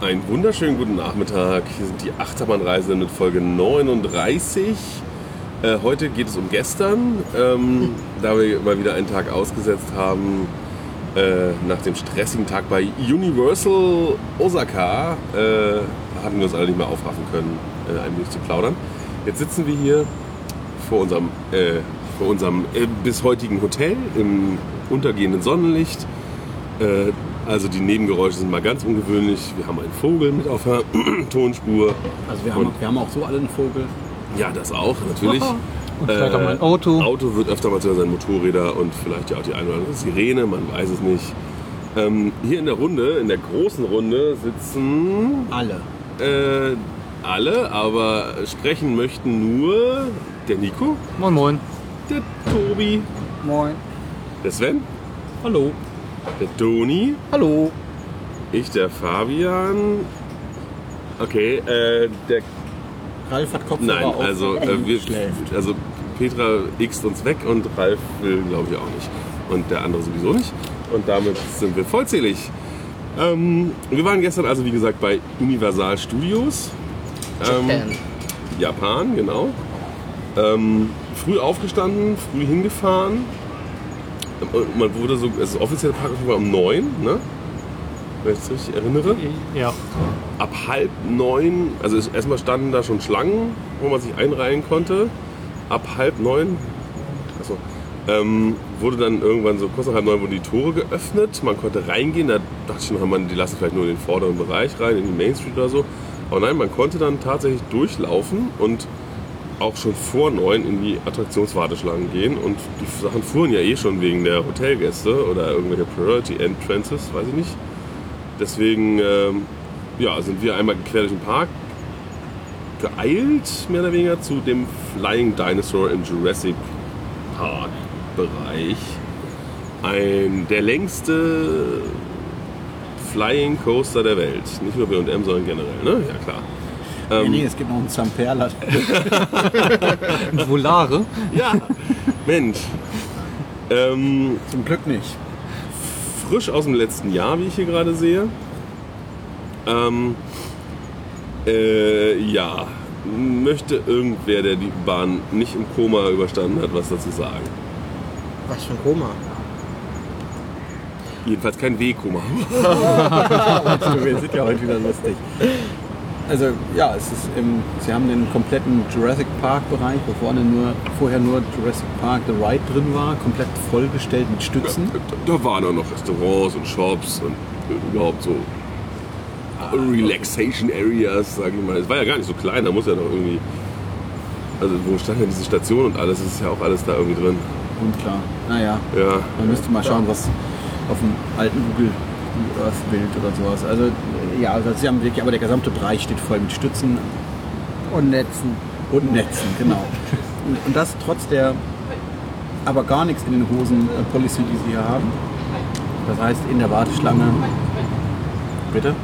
Einen wunderschönen guten Nachmittag. Hier sind die Achterbahnreise mit Folge 39. Äh, heute geht es um gestern, ähm, da wir mal wieder einen Tag ausgesetzt haben. Äh, nach dem stressigen Tag bei Universal Osaka äh, hatten wir uns alle nicht mehr aufraffen können, äh, ein wenig zu plaudern. Jetzt sitzen wir hier vor unserem, äh, vor unserem äh, bis heutigen Hotel im untergehenden Sonnenlicht. Äh, also die Nebengeräusche sind mal ganz ungewöhnlich. Wir haben einen Vogel mit auf der Tonspur. Also wir haben, Und- wir haben auch so alle einen Vogel. Ja, das auch, natürlich. Und vielleicht auch mal ein Auto. Auto wird öfter mal zu sein, Motorräder und vielleicht ja auch die eine oder andere Sirene, man weiß es nicht. Ähm, hier in der Runde, in der großen Runde, sitzen Alle. äh, alle, aber sprechen möchten nur der Nico, Moin Moin. der Tobi, Moin. der Sven, Hallo. Der Toni, Hallo. ich, der Fabian. Okay, äh, der Ralf hat Kopfhörer Nein, auf also, äh, wir, schläft. also Petra x uns weg und Ralf will, glaube ich, auch nicht. Und der andere sowieso nicht. Und damit sind wir vollzählig. Ähm, wir waren gestern also, wie gesagt, bei Universal Studios. Ähm, Japan, genau. Ähm, früh aufgestanden, früh hingefahren. Und Man wurde so, also offiziell Park war um neun, ne? Wenn ich es richtig erinnere Ja. ab halb neun, also es- erstmal standen da schon Schlangen, wo man sich einreihen konnte. Ab halb neun, achso, ähm, wurde dann irgendwann so kurz nach halb neun wurden die Tore geöffnet. Man konnte reingehen. Da dachte ich noch, man, die lassen vielleicht nur in den vorderen Bereich rein, in die Main Street oder so. Aber nein, man konnte dann tatsächlich durchlaufen und auch schon vor neun in die Attraktionswarteschlangen gehen. Und die Sachen fuhren ja eh schon wegen der Hotelgäste oder irgendwelche Priority Entrances, weiß ich nicht. Deswegen ähm, ja, sind wir einmal quer durch den Park geeilt, mehr oder weniger, zu dem Flying Dinosaur im Jurassic Park Bereich. Ein, der längste Flying Coaster der Welt. Nicht nur B&M, sondern generell, ne? Ja, klar. Nee, nee, es gibt noch einen Zamperla. Und Volare. Ja, Mensch. Ähm, Zum Glück nicht. frisch aus dem letzten Jahr, wie ich hier gerade sehe. Ähm, äh, ja, möchte irgendwer, der die Bahn nicht im Koma überstanden hat, was dazu sagen? Was für ein Koma? Jedenfalls kein W-Koma. Wir sind ja heute wieder lustig. Also ja, es ist im, sie haben den kompletten Jurassic Park Bereich, wo vorne nur, vorher nur Jurassic Park The Ride drin war, komplett vollgestellt mit Stützen. Da, da waren auch noch Restaurants und Shops und überhaupt so Relaxation Areas, sag ich mal. Es war ja gar nicht so klein, da muss ja noch irgendwie. Also wo stand denn diese Station und alles, es ist ja auch alles da irgendwie drin. Unklar. Naja, Ja. man müsste mal schauen, was auf dem alten Google Earth Bild oder sowas. Also ja, also sie haben wirklich, aber der gesamte Bereich steht voll mit Stützen Und Netzen. und Netzen, genau. Und, und das trotz der aber gar nichts in den Hosen äh, Policy, die sie hier haben. Das heißt, in der Warteschlange. Bitte?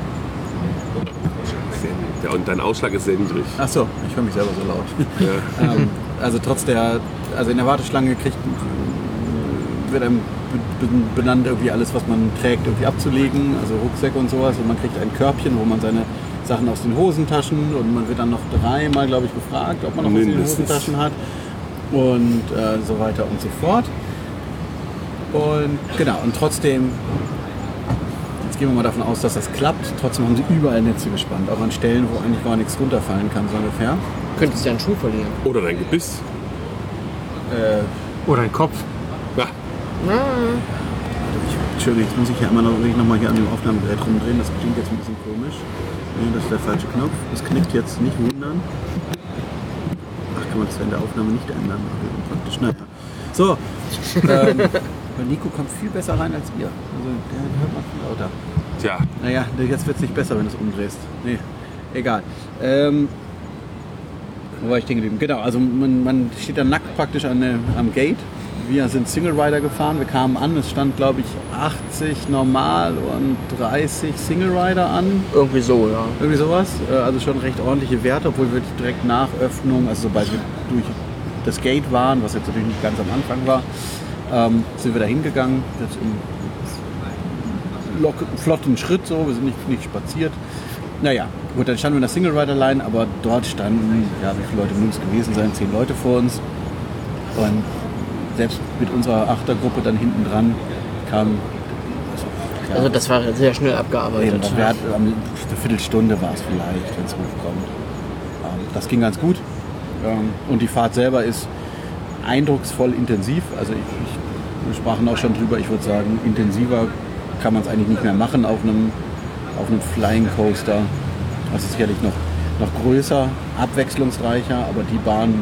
Ja, und dein Ausschlag ist sehr niedrig. Ach so, ich höre mich selber so laut. Ja. ähm, also trotz der, also in der Warteschlange kriegt, wird einem be- be- benannt, irgendwie alles, was man trägt, irgendwie abzulegen, also Rucksäcke und sowas. Und man kriegt ein Körbchen, wo man seine Sachen aus den Hosentaschen und man wird dann noch dreimal, glaube ich, gefragt, ob man noch was in den. Hosentaschen hat und äh, so weiter und so fort. Und genau, und trotzdem, jetzt gehen wir mal davon aus, dass das klappt, trotzdem haben sie überall Netze gespannt, auch an Stellen, wo eigentlich gar nichts runterfallen kann, so ungefähr. Könntest du ja einen Schuh verlieren. Oder dein Gebiss. Oder ein Kopf. Ja, Entschuldigung, jetzt muss ich hier einmal noch, noch mal hier an dem Aufnahmegerät rumdrehen. Das klingt jetzt ein bisschen komisch. Nee, das ist der falsche Knopf. Das knickt jetzt nicht wundern. Ach, kann man das in der Aufnahme nicht ändern? Praktisch. Naja. So. ähm, Nico kommt viel besser rein als ihr. Also der hört man viel lauter. tja. Naja, jetzt wird es nicht besser, wenn du es umdrehst. Nee, egal. Ähm, wo war ich stehen geblieben? Genau, also man, man steht dann nackt praktisch an am Gate. Wir sind Single Rider gefahren. Wir kamen an, es stand glaube ich 80 normal und 30 Single Rider an. Irgendwie so, ja. Irgendwie sowas. Äh, Also schon recht ordentliche Werte, obwohl wir direkt nach Öffnung, also sobald wir durch das Gate waren, was jetzt natürlich nicht ganz am Anfang war, ähm, sind wir da hingegangen. Jetzt im lock- flotten Schritt so, wir sind nicht, nicht spaziert. naja, gut, dann standen wir in der Single Rider Line, aber dort standen, ja, wie viele Leute mögen es gewesen sein? Zehn Leute vor uns. Und selbst mit unserer Achtergruppe dann hinten dran kam. Also, Also das war sehr schnell Eben, abgearbeitet. das wär, um, eine Viertelstunde war es vielleicht, wenn es hochkommt. Ähm, das ging ganz gut. Ähm, und die Fahrt selber ist eindrucksvoll intensiv. Also ich, ich, wir sprachen auch schon drüber, ich würde sagen, intensiver kann man es eigentlich nicht mehr machen auf einem, auf einem Flying Coaster. Das ist sicherlich noch, noch größer, abwechslungsreicher, aber die Bahn,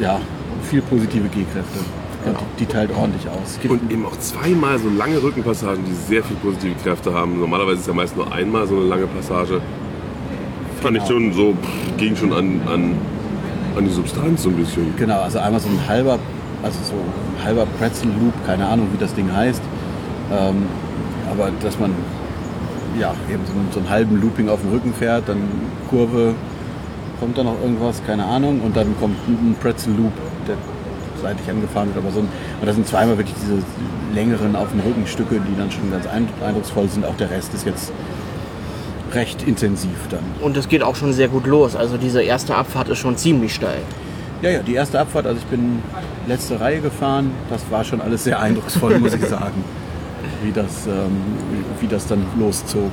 ja, viel positive G-Kräfte. Und die, die teilt ordentlich aus. Und eben auch zweimal so lange Rückenpassagen, die sehr viel positive Kräfte haben. Normalerweise ist ja meist nur einmal so eine lange Passage. Fand ich Genau. schon so, pff, ging schon an, an, an die Substanz so ein bisschen. Genau, also einmal so ein halber, also so ein halber Pretzel Loop, keine Ahnung, wie das Ding heißt. Ähm, aber dass man ja eben so einen, so einen halben Looping auf dem Rücken fährt, dann Kurve, kommt da noch irgendwas, keine Ahnung, und dann kommt ein ein Pretzel Loop, der seitlich angefahren wird, aber so ein, und das sind zweimal wirklich diese längeren auf dem Rücken Stücke, die dann schon ganz ein- eindrucksvoll sind. Auch der Rest ist jetzt recht intensiv dann. Und es geht auch schon sehr gut los. Also diese erste Abfahrt ist schon ziemlich steil. Ja, ja, die erste Abfahrt, also ich bin letzte Reihe gefahren, das war schon alles sehr eindrucksvoll, muss ich sagen, wie das, ähm, wie, wie das dann loszog.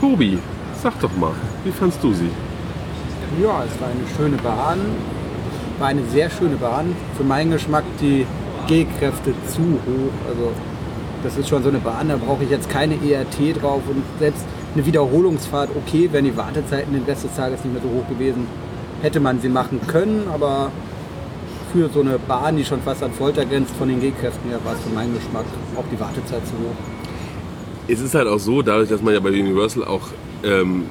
Tobi, sag doch mal, wie fandst du sie? Ja, es war eine schöne Bahn. War eine sehr schöne Bahn. Für meinen Geschmack die G-Kräfte zu hoch. Also das ist schon so eine Bahn, da brauche ich jetzt keine ERT drauf. Und selbst eine Wiederholungsfahrt, okay, wären die Wartezeiten den Rest des Tages nicht mehr so hoch gewesen, hätte man sie machen können. Aber für so eine Bahn, die schon fast an Folter grenzt von den G-Kräften her, war es für meinen Geschmack auch die Wartezeit zu hoch. Es ist halt auch so, dadurch, dass man ja bei Universal auch ähm,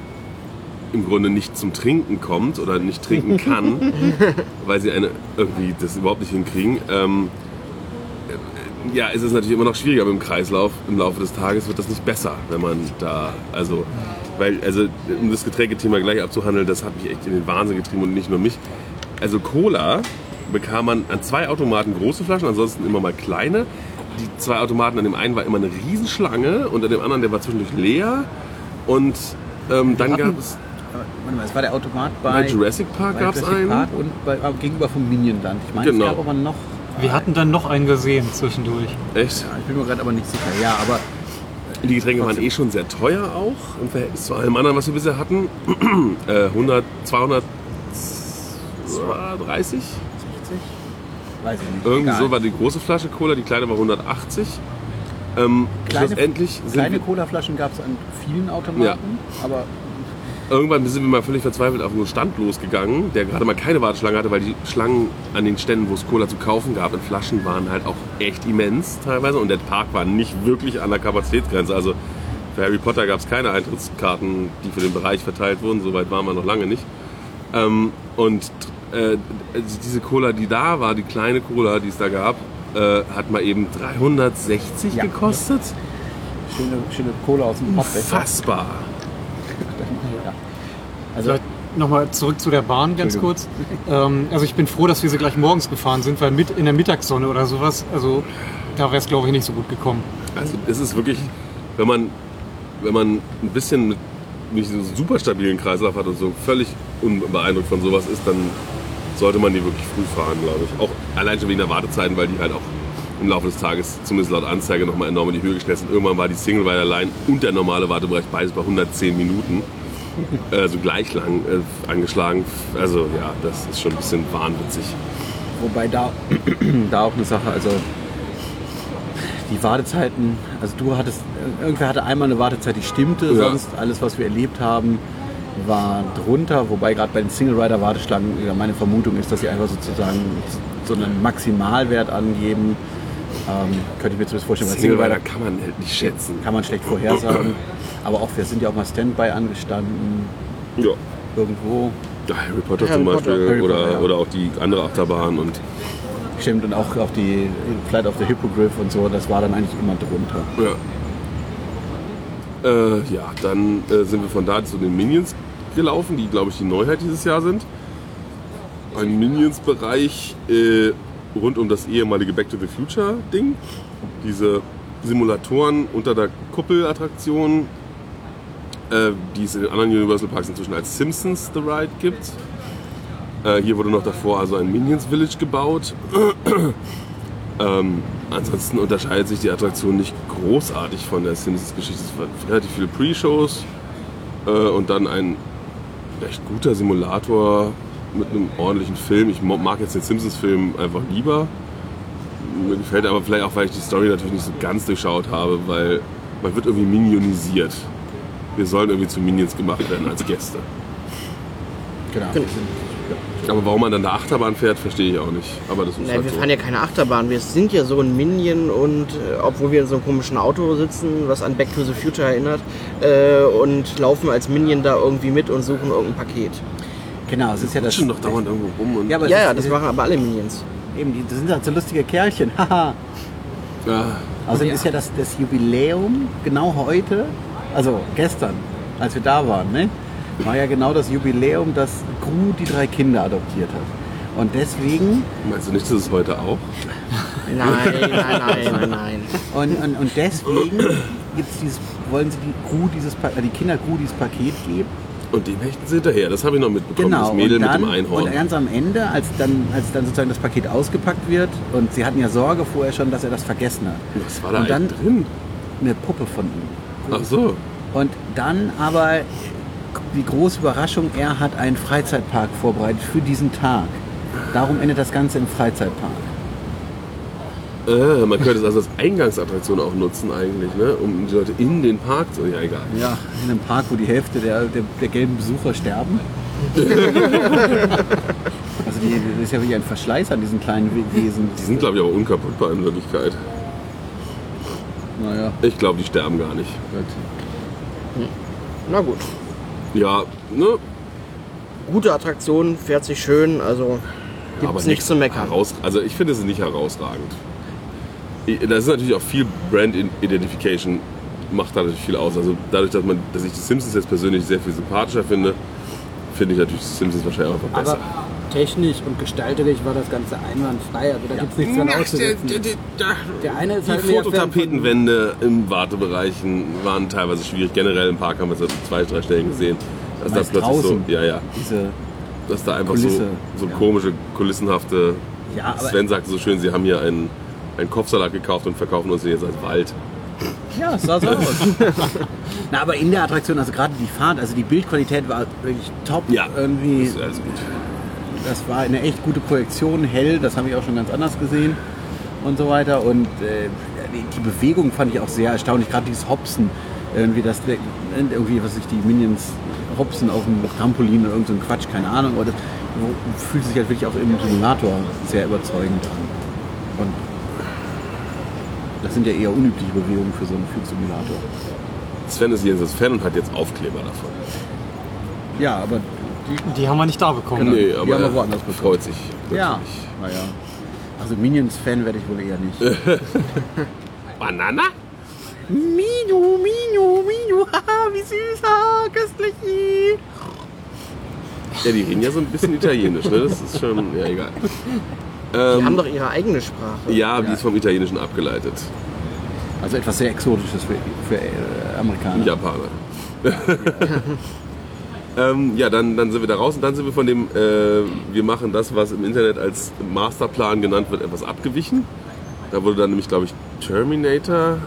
im Grunde nicht zum Trinken kommt oder nicht trinken kann, weil sie eine irgendwie das überhaupt nicht hinkriegen. Ähm, äh, ja, es ist natürlich immer noch schwieriger mit dem Kreislauf. Im Laufe des Tages wird das nicht besser, wenn man da, also, weil, also, um das Getränkethema gleich abzuhandeln, das hat mich echt in den Wahnsinn getrieben und nicht nur mich. Also Cola bekam man an zwei Automaten große Flaschen, ansonsten immer mal kleine. Die zwei Automaten, an dem einen war immer eine Riesenschlange und an dem anderen, der war zwischendurch leer. Und ähm, dann gab es Warte mal, es war der Automat bei, bei Jurassic Park gab es einen. Park und bei, äh, gegenüber vom Minionland. Ich meine, Genau. es gab aber noch, Wir hatten dann noch einen gesehen zwischendurch. Echt? ja, ich bin mir gerade aber nicht sicher. Ja, aber Die Getränke waren eh schon sehr teuer auch im Verhältnis zu allem anderen, was wir bisher hatten. äh, 100, 230? 60? Weiß ich nicht. Irgendwie Egal. so war die große Flasche Cola, die kleine war 180. Ähm, Kleine- schlussendlich sind Kleine Colaflaschen gab es an vielen Automaten, aber irgendwann sind wir mal völlig verzweifelt auf einen Stand losgegangen, der gerade mal keine Warteschlange hatte, weil die Schlangen an den Ständen, wo es Cola zu kaufen gab, in Flaschen waren halt auch echt immens teilweise und der Park war nicht wirklich an der Kapazitätsgrenze. Also für Harry Potter gab es keine Eintrittskarten, die für den Bereich verteilt wurden, soweit waren wir noch lange nicht. Ähm, und äh, also diese Cola, die da war, die kleine Cola, die es da gab, äh, hat mal eben 360 Ja. gekostet. schöne, schöne Cola aus dem Pappbecher. Fassbar. Also, Vielleicht nochmal zurück zu der Bahn ganz kurz. Ähm, also ich bin froh, dass wir sie gleich morgens gefahren sind, weil mit in der Mittagssonne oder sowas, also da wäre es glaube ich nicht so gut gekommen. Also es ist wirklich, wenn man, wenn man ein bisschen mit nicht so super stabilen Kreislauf hat und so völlig unbeeindruckt von sowas ist, dann sollte man die wirklich früh fahren, glaube ich. Auch allein schon wegen der Wartezeiten, weil die halt auch im Laufe des Tages, zumindest laut Anzeige, nochmal enorm in die Höhe geschnellt sind. Irgendwann war die Single Rider Line und der normale Wartebereich beides bei 110 Minuten. Also gleich lang äh, angeschlagen. Also ja, das ist schon ein bisschen wahnwitzig. wobei da, da auch eine Sache, also die Wartezeiten, also du hattest, irgendwer hatte einmal eine Wartezeit, die stimmte, Ja. sonst alles, was wir erlebt haben, war drunter, wobei gerade bei den Single Rider Warteschlangen ja, meine Vermutung ist, dass sie einfach sozusagen so einen Maximalwert angeben. Ähm, könnte ich mir zumindest vorstellen, Single Rider kann man halt nicht schätzen. kann man schlecht vorhersagen. Aber auch wir sind ja auch mal Standby angestanden, Ja. irgendwo. Ja, Harry Potter Harry zum Potter. Beispiel Harry oder, Potter, ja. oder auch die andere Achterbahn und Stimmt, und auch, auch die Flight of the Hippogriff und so, das war dann eigentlich immer drunter. Ja. Äh, ja, dann äh, sind wir von da zu den Minions gelaufen, die, glaube ich, die Neuheit dieses Jahr sind. Ein Minions-Bereich äh, rund um das ehemalige Back to the Future-Ding. Diese Simulatoren unter der Kuppelattraktion. Äh, die es in den anderen Universal Parks inzwischen als Simpsons The Ride gibt. Äh, hier wurde noch davor also ein Minions Village gebaut. ähm, ansonsten unterscheidet sich die Attraktion nicht großartig von der Simpsons-Geschichte. Es waren relativ viele Pre-Shows äh, und dann ein recht guter Simulator mit einem ordentlichen Film. Ich mag jetzt den Simpsons-Film einfach lieber. Mir gefällt er aber vielleicht auch, weil ich die Story natürlich nicht so ganz durchschaut habe, weil man wird irgendwie minionisiert. Wir sollen irgendwie zu Minions gemacht werden als Gäste. Genau. Genau. Aber warum man dann da Achterbahn fährt, verstehe ich auch nicht. Aber das ist Nein, halt wir so. fahren ja keine Achterbahn. Wir sind ja so ein Minion und äh, obwohl wir in so einem komischen Auto sitzen, was an Back to the Future erinnert, äh, und laufen als Minion da irgendwie mit und suchen irgendein Paket. Genau, es ist ja das. Rutschen doch dauernd irgendwo rum. Und Ja, aber Ja, es ja, das machen aber alle Minions. eben, die, das sind halt so lustige Kerlchen. Haha. ja, Außerdem ist ja das, das Jubiläum genau heute, also gestern, als wir da waren, ne, war ja genau das Jubiläum, dass Gru die drei Kinder adoptiert hat. Und deswegen, meinst du nicht, dass es heute auch? Nein, nein, nein, nein, nein. und, und, und deswegen gibt's dieses, wollen sie die, Gru dieses, äh, die Kinder Gru dieses Paket geben. Und dem hechten sie hinterher. Das habe ich noch mitbekommen. Genau, das Mädel und, dann, mit dem Einhorn. und ganz am Ende, als dann, als dann sozusagen das Paket ausgepackt wird, und sie hatten ja Sorge vorher schon, dass er das vergessen hat. Was war da und dann drin? eine Puppe von ihm. Ach so. Und dann aber die große Überraschung, er hat einen Freizeitpark vorbereitet für diesen Tag. Darum endet das Ganze im Freizeitpark. Äh, man könnte es also als Eingangsattraktion auch nutzen eigentlich, ne? um die Leute in den Park zu... Ja, egal. Ja, in einem Park, wo die Hälfte der, der, der gelben Besucher sterben. also die, das ist ja wie ein Verschleiß an diesen kleinen We- Wesen. Die sind, glaube ich, aber unkaputtbar in Wirklichkeit. Naja, Ich glaube, die sterben gar nicht. gut. Na gut. Ja, ne? Gute Attraktion, fährt sich schön, also gibt's aber nichts zu meckern. Heraus, also ich finde es ist nicht herausragend. Das ist natürlich auch viel Brand Identification macht da natürlich viel aus. Also dadurch, dass man, dass ich die Simpsons jetzt persönlich sehr viel sympathischer finde, finde ich natürlich die Simpsons wahrscheinlich einfach besser. Aber technisch und gestalterisch war das Ganze einwandfrei. Also da gibt es nichts dran auszusetzen. Der eine ist Die halt Fototapetenwände im Wartebereichen waren teilweise schwierig. Generell im Park haben wir es an zwei, drei Stellen gesehen. Dass das plötzlich so, ja, ja, dass da einfach Kulisse, so, so ja. komische, kulissenhafte. Ja, Sven sagte so schön, sie haben hier einen, einen Kopfsalat gekauft und verkaufen uns jetzt als Wald. ja, es sah so aus. Na, aber in der Attraktion, also gerade die Fahrt, also die Bildqualität war wirklich top. Irgendwie, Das ist alles gut. Das war eine echt gute Projektion, hell, das habe ich auch schon ganz anders gesehen und so weiter. Und äh, die, Bewegung fand ich auch sehr erstaunlich, gerade dieses Hopsen, irgendwie das irgendwie, was sich die Minions hopsen auf dem Trampolin oder irgend so Quatsch, keine Ahnung. Aber das fühlt sich halt wirklich auch im Simulator sehr überzeugend an. Und das sind ja eher unübliche Bewegungen für so einen Flugsimulator. Sven ist jedenfalls Fan und hat jetzt Aufkleber davon. Ja, aber Die haben wir nicht da bekommen. Genau. Nee, die aber haben wir er woanders bekommen. freut sich. ja, naja. Also Minions-Fan werde ich wohl eher nicht. Banana? Minu, Minu, Minu, haha, wie süß, haha, köstlich. Ja, die reden ja so ein bisschen italienisch, ne? Das ist schon, ja, egal. Die Ähm, haben doch ihre eigene Sprache. ja, die ist vom Italienischen abgeleitet. Also etwas sehr Exotisches für, für äh, Amerikaner. Japaner. ähm, ja, dann, dann sind wir da raus und dann sind wir von dem, äh, wir machen das, was im Internet als Masterplan genannt wird, etwas abgewichen. Da wurde dann nämlich, glaube ich, Terminator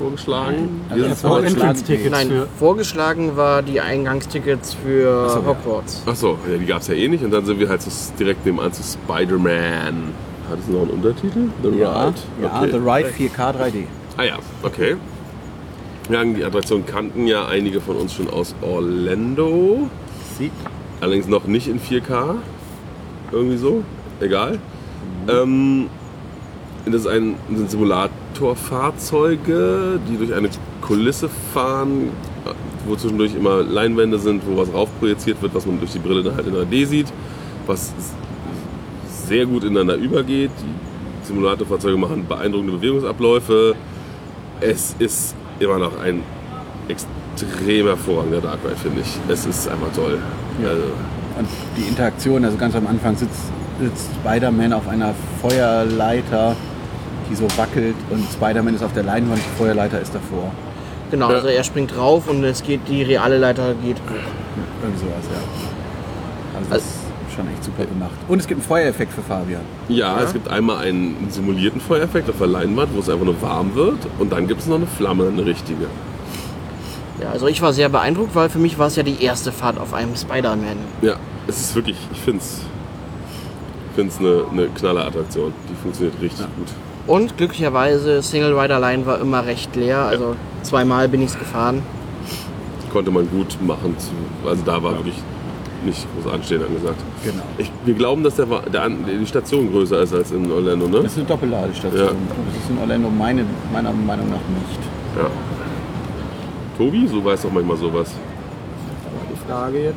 vorgeschlagen. Also Wir das sind war aber- ein Entrance-Tickets Nein, für. vorgeschlagen war die Eingangstickets für so, ja. Hogwarts. Ach so, ja, die gab es ja eh nicht. Und dann sind wir halt so direkt nebenan zu Spider-Man. Hat es noch einen Untertitel? The Ja, Ride? ja Okay. The Ride 4K 3D. Ah ja, okay. Ja, die Attraktion kannten ja einige von uns schon aus Orlando. Sieht Allerdings noch nicht in 4K. Irgendwie so. Egal. Ähm, das ist ein, sind Simulatorfahrzeuge, die durch eine Kulisse fahren, wo zwischendurch immer Leinwände sind, wo was raufprojiziert wird, was man durch die Brille dann halt in 3D sieht, was sehr gut ineinander übergeht. Die Simulatorfahrzeuge machen beeindruckende Bewegungsabläufe. Es ist immer noch ein extrem hervorragender Dark Ride, finde ich. Es ist einfach toll. Also, Und die Interaktion, also ganz am Anfang sitzt, sitzt Spider-Man auf einer Feuerleiter, die so wackelt und Spider-Man ist auf der Leinwand, die Feuerleiter ist davor. Genau, Ja. also er springt drauf und es geht, die reale Leiter geht hoch. Irgendwie sowas, ja. Also ist schon echt super gemacht. Und es gibt einen Feuereffekt für Fabian. Ja, es gibt einmal einen simulierten Feuereffekt auf der Leinwand, wo es einfach nur warm wird. Und dann gibt es noch eine Flamme, eine richtige. Ja, also ich war sehr beeindruckt, weil für mich war es ja die erste Fahrt auf einem Spider-Man. Ja, es ist wirklich, ich finde es find's eine, eine Knallerattraktion. Die funktioniert richtig gut. Und glücklicherweise, Single Rider Line war immer recht leer, also zweimal bin ich es gefahren. Konnte man gut machen. Zu, also da war wirklich nicht groß Anstehen angesagt. Genau. Ich, wir glauben, dass der, der, die Station größer ist als in Orlando, ne? Das ist eine Doppelladestation. Ja. Das ist in Orlando meine, meiner Meinung nach nicht. Ja. Tobi, so weiß doch manchmal sowas. Die Frage jetzt,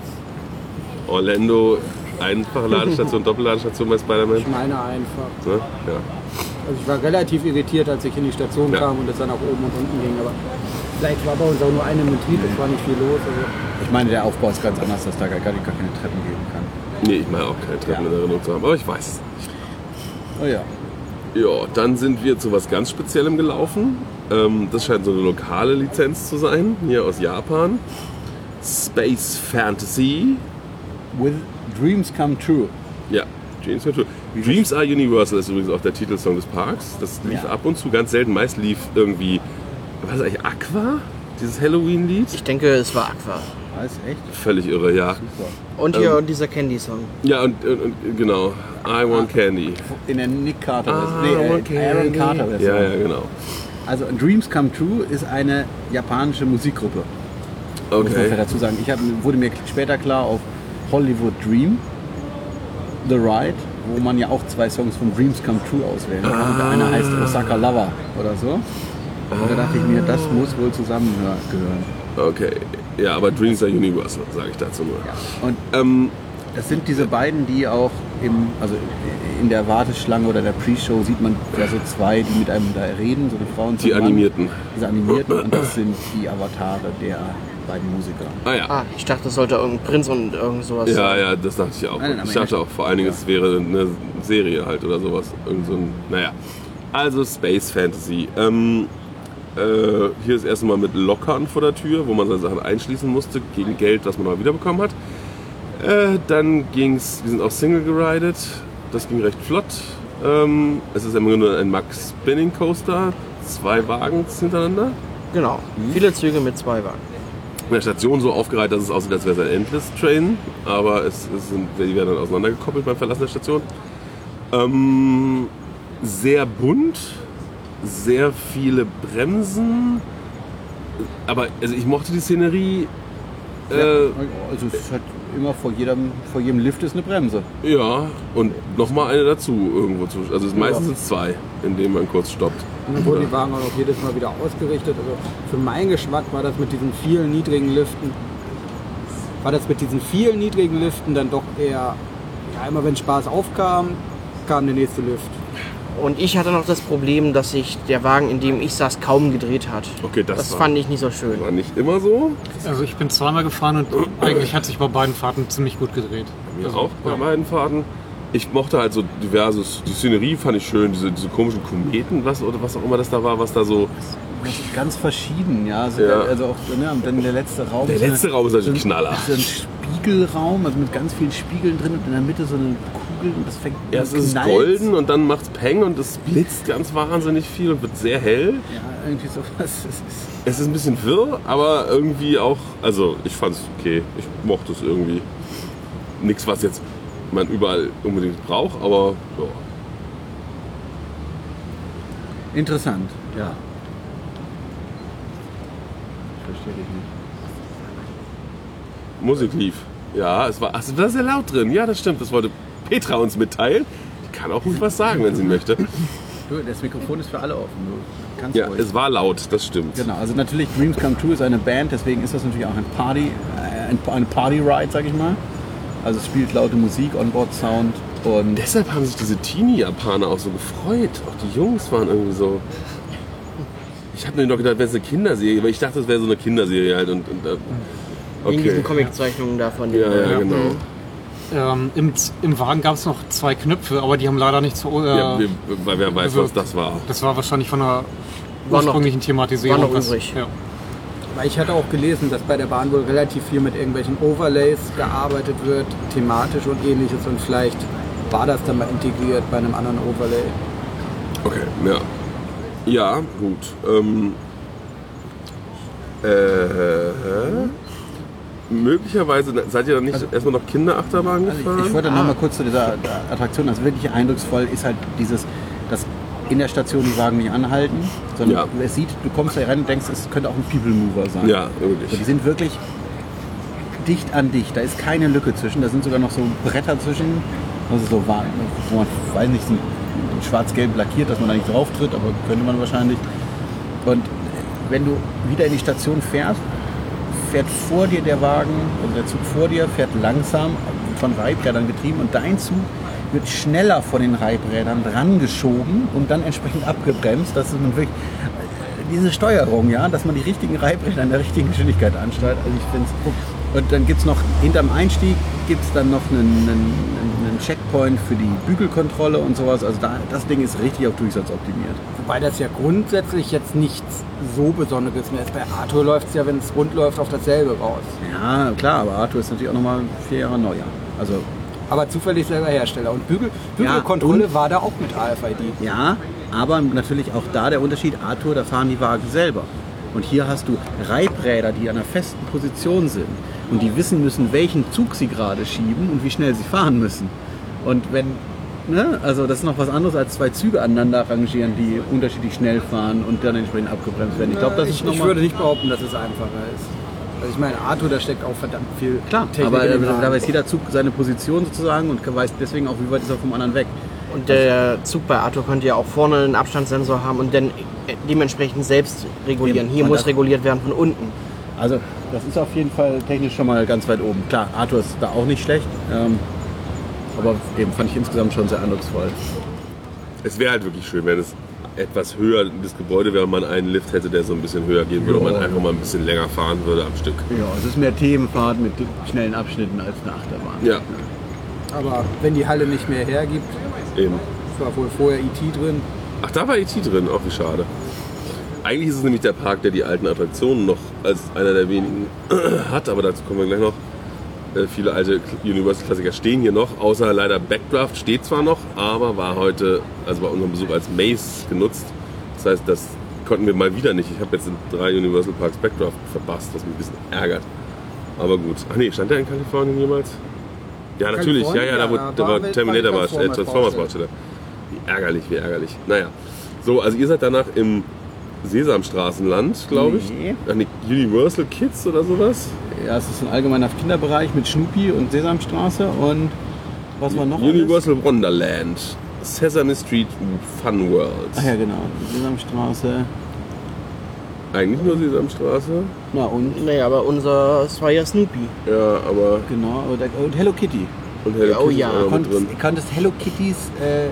Orlando, einfache Ladestation, Doppelladestation bei Spider-Man. ich meine einfach. Ne? Ja. Also ich war relativ irritiert, als ich in die Station Ja. kam und es dann nach oben und unten ging. Aber vielleicht war bei uns auch nur eine im Betrieb, es war nicht viel los. Also Ich meine, der Aufbau ist ganz anders, dass da gar, gar keine Treppen geben kann. Nee, ich meine auch keine Treppen Ja. in Erinnerung zu haben, aber ich weiß es nicht. Oh ja. Ja, dann sind wir zu was ganz Speziellem gelaufen. Ähm, das scheint so eine lokale Lizenz zu sein, hier aus Japan. Space Fantasy. With Dreams Come True. Ja, Dreams are, true. Dreams are Universal ist übrigens auch der Titelsong des Parks. Das lief Ja. ab und zu, ganz selten. Meist lief irgendwie, was ist eigentlich, Aqua? Dieses Halloween-Lied? Ich denke, es war Aqua. Ah, ist echt Völlig irre, ja. super. Und hier dieser Candy-Song. Ja, und, und, und genau, I Want Candy. In der Nick Carter Ah, nee, okay. äh, Aaron Carter Version. Ja, ja, genau. Also Dreams Come True ist eine japanische Musikgruppe. Muss man vielleicht Okay. dazu sagen. Ich hab, wurde mir später klar auf Hollywood Dream, The Ride, wo man ja auch zwei Songs von Dreams Come True auswählen kann. Und der eine heißt Osaka Lover oder so. Und da dachte ich mir, das muss wohl zusammengehören. Okay. Ja, aber Dreams are Universal, sage ich dazu nur. Und Ähm, das sind diese beiden, die auch im, also in der Warteschlange oder der Pre-Show sieht man ja so zwei, die mit einem da reden, so eine Frau und so die Mann. animierten. Diese animierten und das sind die Avatare der beiden Musiker. Ah ja. Ah, ich dachte, das sollte irgendein Prinz und irgend sowas Ja, ja, das dachte ich auch. Nein, nein, ich dachte auch vor allen Dingen, es wäre eine Serie halt oder sowas. Irgend so ein, naja. Also Space Fantasy. Ähm, äh, hier ist erstmal mit Lockern vor der Tür, wo man seine Sachen einschließen musste, gegen Geld, das man mal wiederbekommen hat. Äh, dann ging's, wir sind auch Single geridet. Das ging recht flott. Ähm, es ist im Grunde ein Max Spinning Coaster. Zwei Wagens hintereinander. Genau. Viele Züge mit zwei Wagen. in der Station so aufgereiht, dass es aussieht, als wäre es ein Endless Train, aber es, es sind, die werden dann auseinandergekoppelt beim Verlassen der Station. Ähm, sehr bunt, sehr viele Bremsen, aber also ich mochte die Szenerie. Äh, Also es hat immer vor jedem, vor jedem Lift ist eine Bremse. ja, und nochmal eine dazu irgendwo zu. Also es meistens sind es zwei, in denen man kurz stoppt. Und dann wurden die Wagen auch noch jedes Mal wieder ausgerichtet. Also für meinen Geschmack war das mit diesen vielen niedrigen Liften, war das mit diesen vielen niedrigen Liften dann doch eher, ja, immer wenn Spaß aufkam, kam der nächste Lift. Und ich hatte noch das Problem, dass sich der Wagen, in dem ich saß, kaum gedreht hat. Okay, das, Das war, fand ich nicht so schön. war nicht immer so. Also ich bin zweimal gefahren und eigentlich hat sich bei beiden Fahrten ziemlich gut gedreht. Mir Also, auch bei ja. beiden Fahrten. Ich mochte halt so diverses, die Szenerie fand ich schön, diese, diese komischen Kometen, was oder was auch immer das da war, was da so. Das ist ganz verschieden, ja. Also, Ja. also auch, ne, und dann der letzte Raum. Der ist eine- letzte Raum ist natürlich so ein- Knaller. So ein Spiegelraum, also mit ganz vielen Spiegeln drin und in der Mitte so eine Und das fängt Erst ist es golden und dann macht's Peng und es blitzt ganz wahnsinnig viel und wird sehr hell. Ja, irgendwie sowas. Es ist, Es ein bisschen wirr, aber irgendwie auch, also ich fand's okay. Ich mochte es irgendwie. Nichts, was jetzt man überall unbedingt braucht, aber ja. interessant, ja. Ich verstehe dich nicht. Musik lief. Ja, es war, also da ist ja laut drin. Ja, das stimmt. Das wollte Petra uns mitteilen. Die kann auch ruhig was sagen, wenn sie möchte. Du, das Mikrofon ist für alle offen. Du kannst Ja, ruhig. es war laut, das stimmt. Genau, also natürlich Dreams Come True ist eine Band, deswegen ist das natürlich auch ein Party, äh, ein, eine Party-Ride, sag ich mal. Also es spielt laute Musik, Onboard-Sound und Deshalb haben sich diese Teenie-Japaner auch so gefreut. Auch die Jungs waren irgendwie so. Ich habe mir noch gedacht, wäre es eine Kinderserie, weil ich dachte, es wäre so eine Kinderserie halt. Und, und, äh, Wegen diesen okay. Comiczeichnungen davon. Ja, ja, genau. Ähm, im, Im Wagen gab es noch zwei Knöpfe, aber die haben leider nicht so. Äh, Ja, weil wer weiß, was das war. das war wahrscheinlich von der War noch- ursprünglichen Thematisierung. war noch was- übrig. Ja. Weil ich hatte auch gelesen, dass bei der Bahn wohl relativ viel mit irgendwelchen Overlays gearbeitet wird, thematisch und ähnliches. Und vielleicht war das dann mal integriert bei einem anderen Overlay. Okay, ja. Ja, gut. Ähm, äh, möglicherweise seid ihr dann nicht erstmal noch Kinderachterbahn Also gefahren? ich, ich wollte noch mal kurz zu dieser Attraktion. Das wirklich eindrucksvoll ist halt dieses, dass in der Station die Wagen nicht anhalten, sondern Ja. es sieht, du kommst da rein und denkst, es könnte auch ein People Mover sein. ja, Also wirklich. die sind wirklich dicht an dicht. Da ist keine Lücke zwischen. Da sind sogar noch so Bretter zwischen, also so war, wo man, weiß nicht, sind schwarz-gelb lackiert, dass man da nicht drauf tritt, aber könnte man wahrscheinlich. Und wenn du wieder in die Station fährst, fährt vor dir der Wagen, also der Zug vor dir fährt langsam von Reibrädern getrieben und dein Zug wird schneller von den Reibrädern dran geschoben und dann entsprechend abgebremst. Das ist wirklich diese Steuerung, ja, dass man die richtigen Reibräder in der richtigen Geschwindigkeit ansteuert. Also ich finde und dann gibt es noch, hinterm Einstieg gibt es dann noch einen, einen, einen Checkpoint für die Bügelkontrolle und sowas. Also da, das Ding ist richtig auf Durchsatz optimiert. Wobei das ja grundsätzlich jetzt nichts so Besonderes mehr ist. Bei Arthur läuft es ja, wenn es rund läuft, auf dasselbe raus. Ja, klar, aber Arthur ist natürlich auch nochmal vier Jahre neuer. Also Aber zufällig selber Hersteller. Und Bügel, Ja, Bügelkontrolle und- war da auch mit AFID. Ja, aber natürlich auch da der Unterschied, Arthur, da fahren die Wagen selber. Und hier hast du Reibräder, die an einer festen Position sind. Und die wissen müssen, welchen Zug sie gerade schieben und wie schnell sie fahren müssen. Und wenn, ne, also das ist noch was anderes als zwei Züge aneinander rangieren, die unterschiedlich schnell fahren und dann entsprechend abgebremst werden. Ich glaube, das ich, ist noch ich würde nicht behaupten, dass es einfacher ist. Also ich meine, Arthur, da steckt auch verdammt viel Klar, Technik aber da weiß jeder Zug seine Position sozusagen und weiß deswegen auch, wie weit ist er vom anderen weg. Und der Zug bei Arthur könnte ja auch vorne einen Abstandssensor haben und dann dementsprechend selbst regulieren. Hier Und muss reguliert werden von unten. Also das ist auf jeden Fall technisch schon mal ganz weit oben. Klar, Arthur ist da auch nicht schlecht, ähm, aber eben fand ich insgesamt schon sehr eindrucksvoll. Es wäre halt wirklich schön, wenn es etwas höher das Gebäude wäre und man einen Lift hätte, der so ein bisschen höher gehen würde und man Ja. einfach mal ein bisschen länger fahren würde am Stück. Ja, es ist mehr Themenfahrt mit schnellen Abschnitten als eine Achterbahn. Ja, Aber wenn die Halle nicht mehr hergibt, eben. war wohl vorher IT drin. Ach, da war E.T. drin, auch wie schade. Eigentlich ist es nämlich der Park, der die alten Attraktionen noch als einer der wenigen hat, aber dazu kommen wir gleich noch. Äh, viele alte Universal-Klassiker stehen hier noch, außer leider Backdraft steht zwar noch, aber war heute, also bei unserem Besuch als Maze genutzt. Das heißt, das konnten wir mal wieder nicht. Ich habe jetzt in drei Universal Parks Backdraft verpasst, was mich ein bisschen ärgert. Aber gut. Ach nee, stand der in Kalifornien jemals? Ja, natürlich. Ja, ja, da wo, da war Terminator war, Transformers äh, Transformers. Baustelle. Wie ärgerlich, wie ärgerlich. Naja. So, also ihr seid danach im Sesamstraßenland, glaube ich. Nee. Ach nee, Universal Kids oder sowas? Ja, es ist ein allgemeiner Kinderbereich mit Schnupi und Sesamstraße und was war noch? alles? Universal Wonderland. Sesame Street Fun World. Ach ja, genau. Sesamstraße. Eigentlich nur Sesamstraße. Na und Naja, aber unser, es war ja Snoopy. Ja, aber. genau und, Hello Kitty. Und Hello Oh Kitty ja, ist auch noch mit drin. Konntest, konntest Hello Kitties, äh,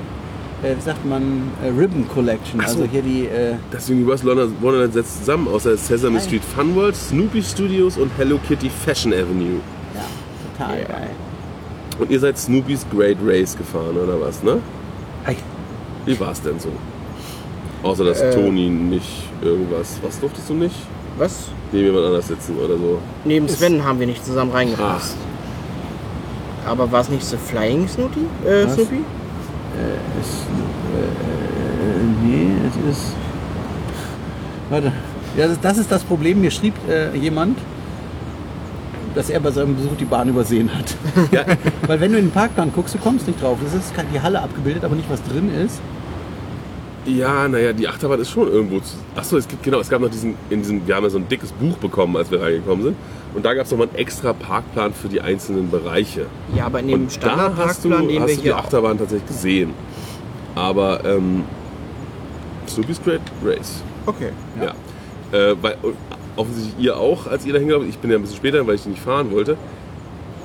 äh, wie sagt man, äh, Ribbon Collection. So. Also hier die. Äh, Das Universal Wonderland setzt zusammen aus der Sesame Street Fun World, Snoopy Studios und Hello Kitty Fashion Avenue. ja, total geil. Und ihr seid Snoopys Great Race gefahren, oder was, ne? Hi. Wie war's denn so? Außer dass Äh. Toni nicht irgendwas. Was durftest du nicht? Was? Neben jemand anders sitzen oder so. Neben Sven haben wir nicht zusammen reingepasst. Aber war es nicht The Flying Snoopy? Äh, Was? Snoopy? Es, äh, nee, es ist. Warte. Ja, das, ist das Problem. Mir schrieb äh, jemand, dass er bei seinem Besuch die Bahn übersehen hat. Ja, Weil wenn du in den Parkplan guckst, du kommst nicht drauf. Es ist die Halle abgebildet, aber nicht was drin ist. Ja naja, die Achterbahn ist schon irgendwo. Zu Achso, es gibt genau, es gab noch diesen, in diesem, wir haben ja so ein dickes Buch bekommen, als wir reingekommen sind. Und da gab es nochmal einen extra Parkplan für die einzelnen Bereiche. Ja, aber in dem da hast du, Standardparkplan, den wir hast du die Achterbahn tatsächlich gesehen. Aber ähm, Snoopy's Great Race. Okay. Ja. Äh, weil, und offensichtlich ihr auch, als ihr da hingelaufen Ich bin ja ein bisschen später, weil ich nicht fahren wollte.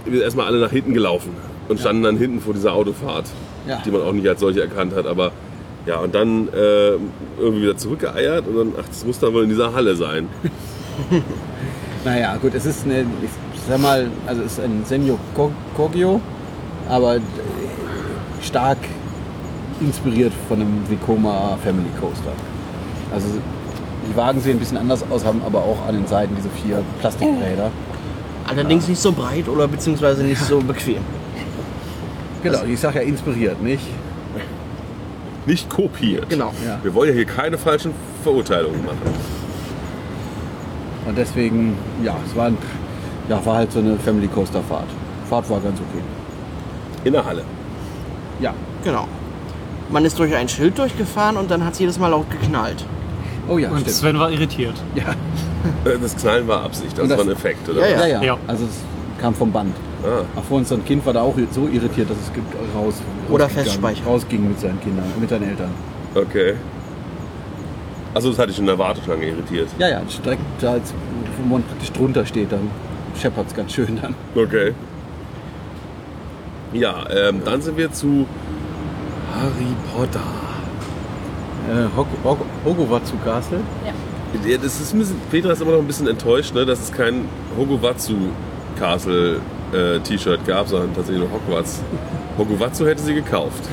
Wir sind erstmal alle nach hinten gelaufen und standen dann hinten vor dieser Autofahrt, Ja. die man auch nicht als solche erkannt hat. Aber ja, und dann äh, irgendwie wieder zurückgeeiert und dann, ach, das muss dann wohl in dieser Halle sein. Naja, gut, es ist eine, ich sag mal, also es ist ein Senyo Ko- Kogyo, aber äh, stark inspiriert von einem Vekoma Family Coaster. Also Die Wagen sehen ein bisschen anders aus, haben aber auch an den Seiten diese vier Plastikräder. Allerdings nicht so breit oder beziehungsweise nicht so bequem. Genau, ich sag ja inspiriert, nicht? Nicht kopiert. Genau. Ja. Wir wollen ja hier keine falschen Verurteilungen machen. Und deswegen, ja, es war, ein, ja, war halt so eine Family Coaster Fahrt. Fahrt war ganz okay. In der Halle. Ja. Genau. Man ist durch ein Schild durchgefahren und dann hat es jedes Mal laut geknallt. Oh ja, Und stimmt. Sven war irritiert. Ja. Äh, Das Knallen war Absicht, das, das- war ein Effekt, oder? Ja. Ja, ja, Ja. Also es kam vom Band. Ah, Ach, vor uns ein Kind war da auch so irritiert, dass es gibt- raus, Oder rausgegangen- Festspeicher. rausging mit seinen Kindern, mit seinen Eltern. okay. Also das hatte ich in der Warteschlange irritiert. Ja, ja, direkt da, als- wo man praktisch drunter steht, dann scheppert es ganz schön dann. Okay. Ja, ähm, dann sind wir zu Harry Potter. Äh, Hog Hog Hogwarts Castle. Ja, das ist ein bisschen, Petra ist immer noch ein bisschen enttäuscht, ne, dass es kein Hogwarts Castle äh, T-Shirt gab, sondern tatsächlich nur Hogwarts. Hogwarts hätte sie gekauft.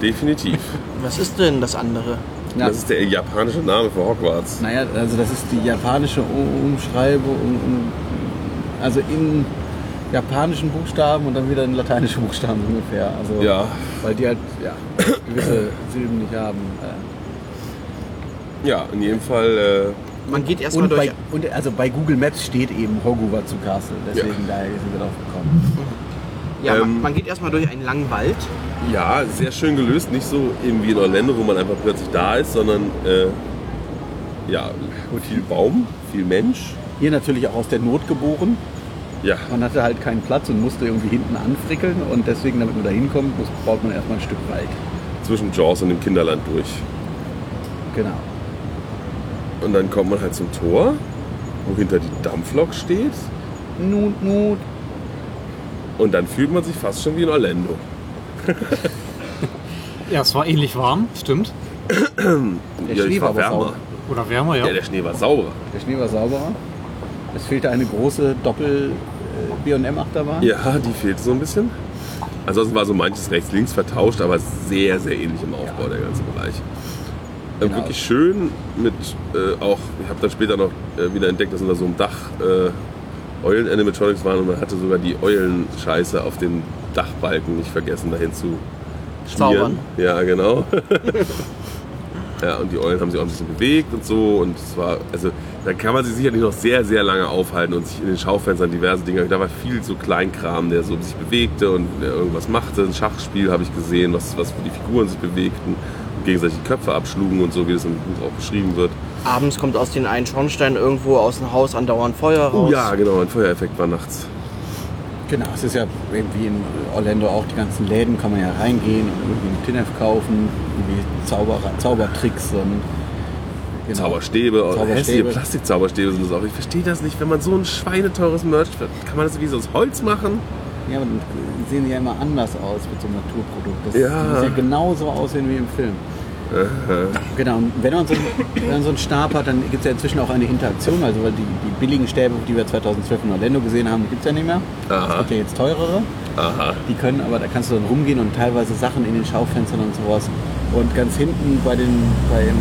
Definitiv. Was ist denn das andere? Ja. Das ist der japanische Name für Hogwarts. Naja, also das ist die japanische Umschreibung, um, um, also in japanischen Buchstaben und dann wieder in lateinischen Buchstaben ungefähr. Also, Ja. Weil die halt ja, gewisse Silben nicht haben. Äh, Ja, in jedem Fall. Äh, Man geht erstmal Und, durch. bei, und also bei Google Maps steht eben Hogwarts Castle, deswegen daher sind wir drauf gekommen. Ja, man, ähm, man geht erstmal durch einen langen Wald. ja, sehr schön gelöst. Nicht so eben wie in Orlando, wo man einfach plötzlich da ist, sondern äh, ja, viel Baum, viel Mensch. Hier natürlich auch aus der Not geboren. Ja, Man hatte halt keinen Platz und musste irgendwie hinten anfrickeln und deswegen, damit man da hinkommt, baut man erstmal ein Stück Wald. zwischen Jaws und dem Kinderland durch. Genau. Und dann kommt man halt zum Tor, wo hinter die Dampflok steht. Nut, Nut. Und dann fühlt man sich fast schon wie in Orlando. Ja, es war ähnlich warm, stimmt. Der ja, Schnee war war aber wärmer. sauber. Oder wärmer, ja. Ja, der Schnee war sauber. Der Schnee war sauberer. Es fehlte eine große Doppel äh, B&M Achterbahn. Ja, die fehlt so ein bisschen. Ansonsten war so manches rechts-links vertauscht, aber sehr, sehr ähnlich im Aufbau, der ganze Bereich. Äh, Genau. Wirklich schön mit äh, auch, ich habe dann später noch äh, wieder entdeckt, dass unter so einem Dach äh, Eulen-Animatronics waren und man hatte sogar die Eulenscheiße auf dem Dachbalken nicht vergessen, dahin zu schmieren. Zaubern. Ja, genau. ja, und die Eulen haben sich auch ein bisschen bewegt und so und es war, also da kann man sich sicherlich noch sehr, sehr lange aufhalten und sich in den Schaufenstern diverse Dinge, da war viel so Kleinkram, der so sich bewegte und irgendwas machte. Ein Schachspiel habe ich gesehen, was, was die Figuren sich bewegten gegenseitig die Köpfe abschlugen und so, wie das im Buch auch beschrieben wird. Abends kommt aus den einen Schornstein irgendwo aus dem Haus andauernd Feuer raus. Oh ja, genau, ein Feuereffekt war nachts. Genau, es ist ja irgendwie in Orlando auch die ganzen Läden, kann man ja reingehen und irgendwie einen Tinef kaufen, irgendwie Zauberer, Zaubertricks und genau. Zauberstäbe, oh, Zauberstäbe. hässliche Plastikzauberstäbe sind das auch. Ich verstehe das nicht, wenn man so ein schweineteures Merch, kann man das wie so aus Holz machen? Ja, aber dann sehen die ja immer anders aus mit so einem Naturprodukt. Das, Ja. muss ja genauso aussehen wie im Film. Genau, und wenn man, so, wenn man so einen Stab hat, dann gibt es ja inzwischen auch eine Interaktion, also weil die, die billigen Stäbe, die wir 2012 in Orlando gesehen haben, gibt es ja nicht mehr. Aha. Es gibt ja jetzt teurere. Aha. Die können, aber da kannst du dann rumgehen und teilweise Sachen in den Schaufenstern und sowas. Und ganz hinten bei den, beim,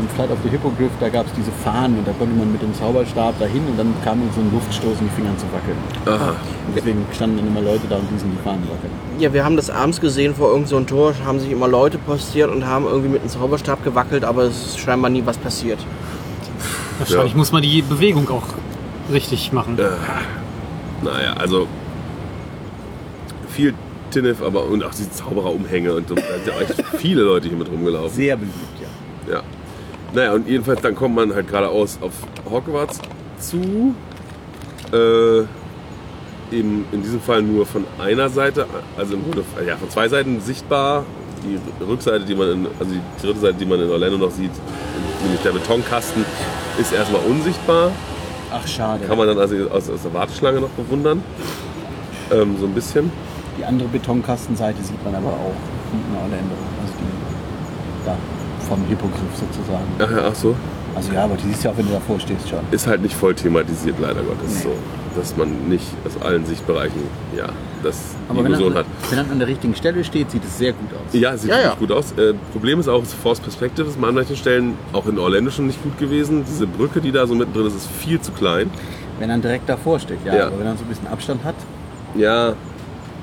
beim Flight of the Hippogriff, da gab es diese Fahnen und da konnte man mit dem Zauberstab dahin und dann kam uns so ein Luftstoß in die Finger zu wackeln. Aha. Und deswegen standen dann immer Leute da und ließen die Fahnen wackeln. Ja, wir haben das abends gesehen vor irgendeinem so einem Tor, haben sich immer Leute postiert und haben irgendwie mit einem Zauberstab gewackelt, aber es ist scheinbar nie was passiert. Wahrscheinlich Ja. muss man die Bewegung auch richtig machen. Naja, also viel Tinnef, aber und auch die Zaubererumhänge und so. da sind ja echt viele Leute hier mit rumgelaufen. Sehr beliebt, ja. Ja. Naja, und jedenfalls dann kommt man halt geradeaus auf Hogwarts zu. Äh, eben in diesem Fall nur von einer Seite, also im Grunde ja, von zwei Seiten sichtbar. Die Rückseite, die man in, also die dritte Seite, die man in Orlando noch sieht, nämlich der Betonkasten, ist erstmal unsichtbar. Ach, schade. Kann man dann also aus, aus der Warteschlange noch bewundern. Ähm, so ein bisschen. Die andere Betonkastenseite sieht man aber auch in Orlando. Also die da vom Hippogriff sozusagen. Ach, ja, ach so. Also ja, aber die siehst du ja auch, wenn du davor stehst schon. Ist halt nicht voll thematisiert, leider Gottes. So, dass man nicht aus allen Sichtbereichen ja, das die Aber wenn Illusion er, hat. wenn er an der richtigen Stelle steht, sieht es sehr gut aus. Ja, sieht Ja, wirklich ja. gut aus. Äh, Problem ist auch, Force Perspective ist an manchen Stellen auch in Orlando schon nicht gut gewesen. Diese Brücke, die da so mittendrin ist, ist viel zu klein. Wenn er direkt davor steht, ja. Ja. Aber wenn er so ein bisschen Abstand hat, Ja,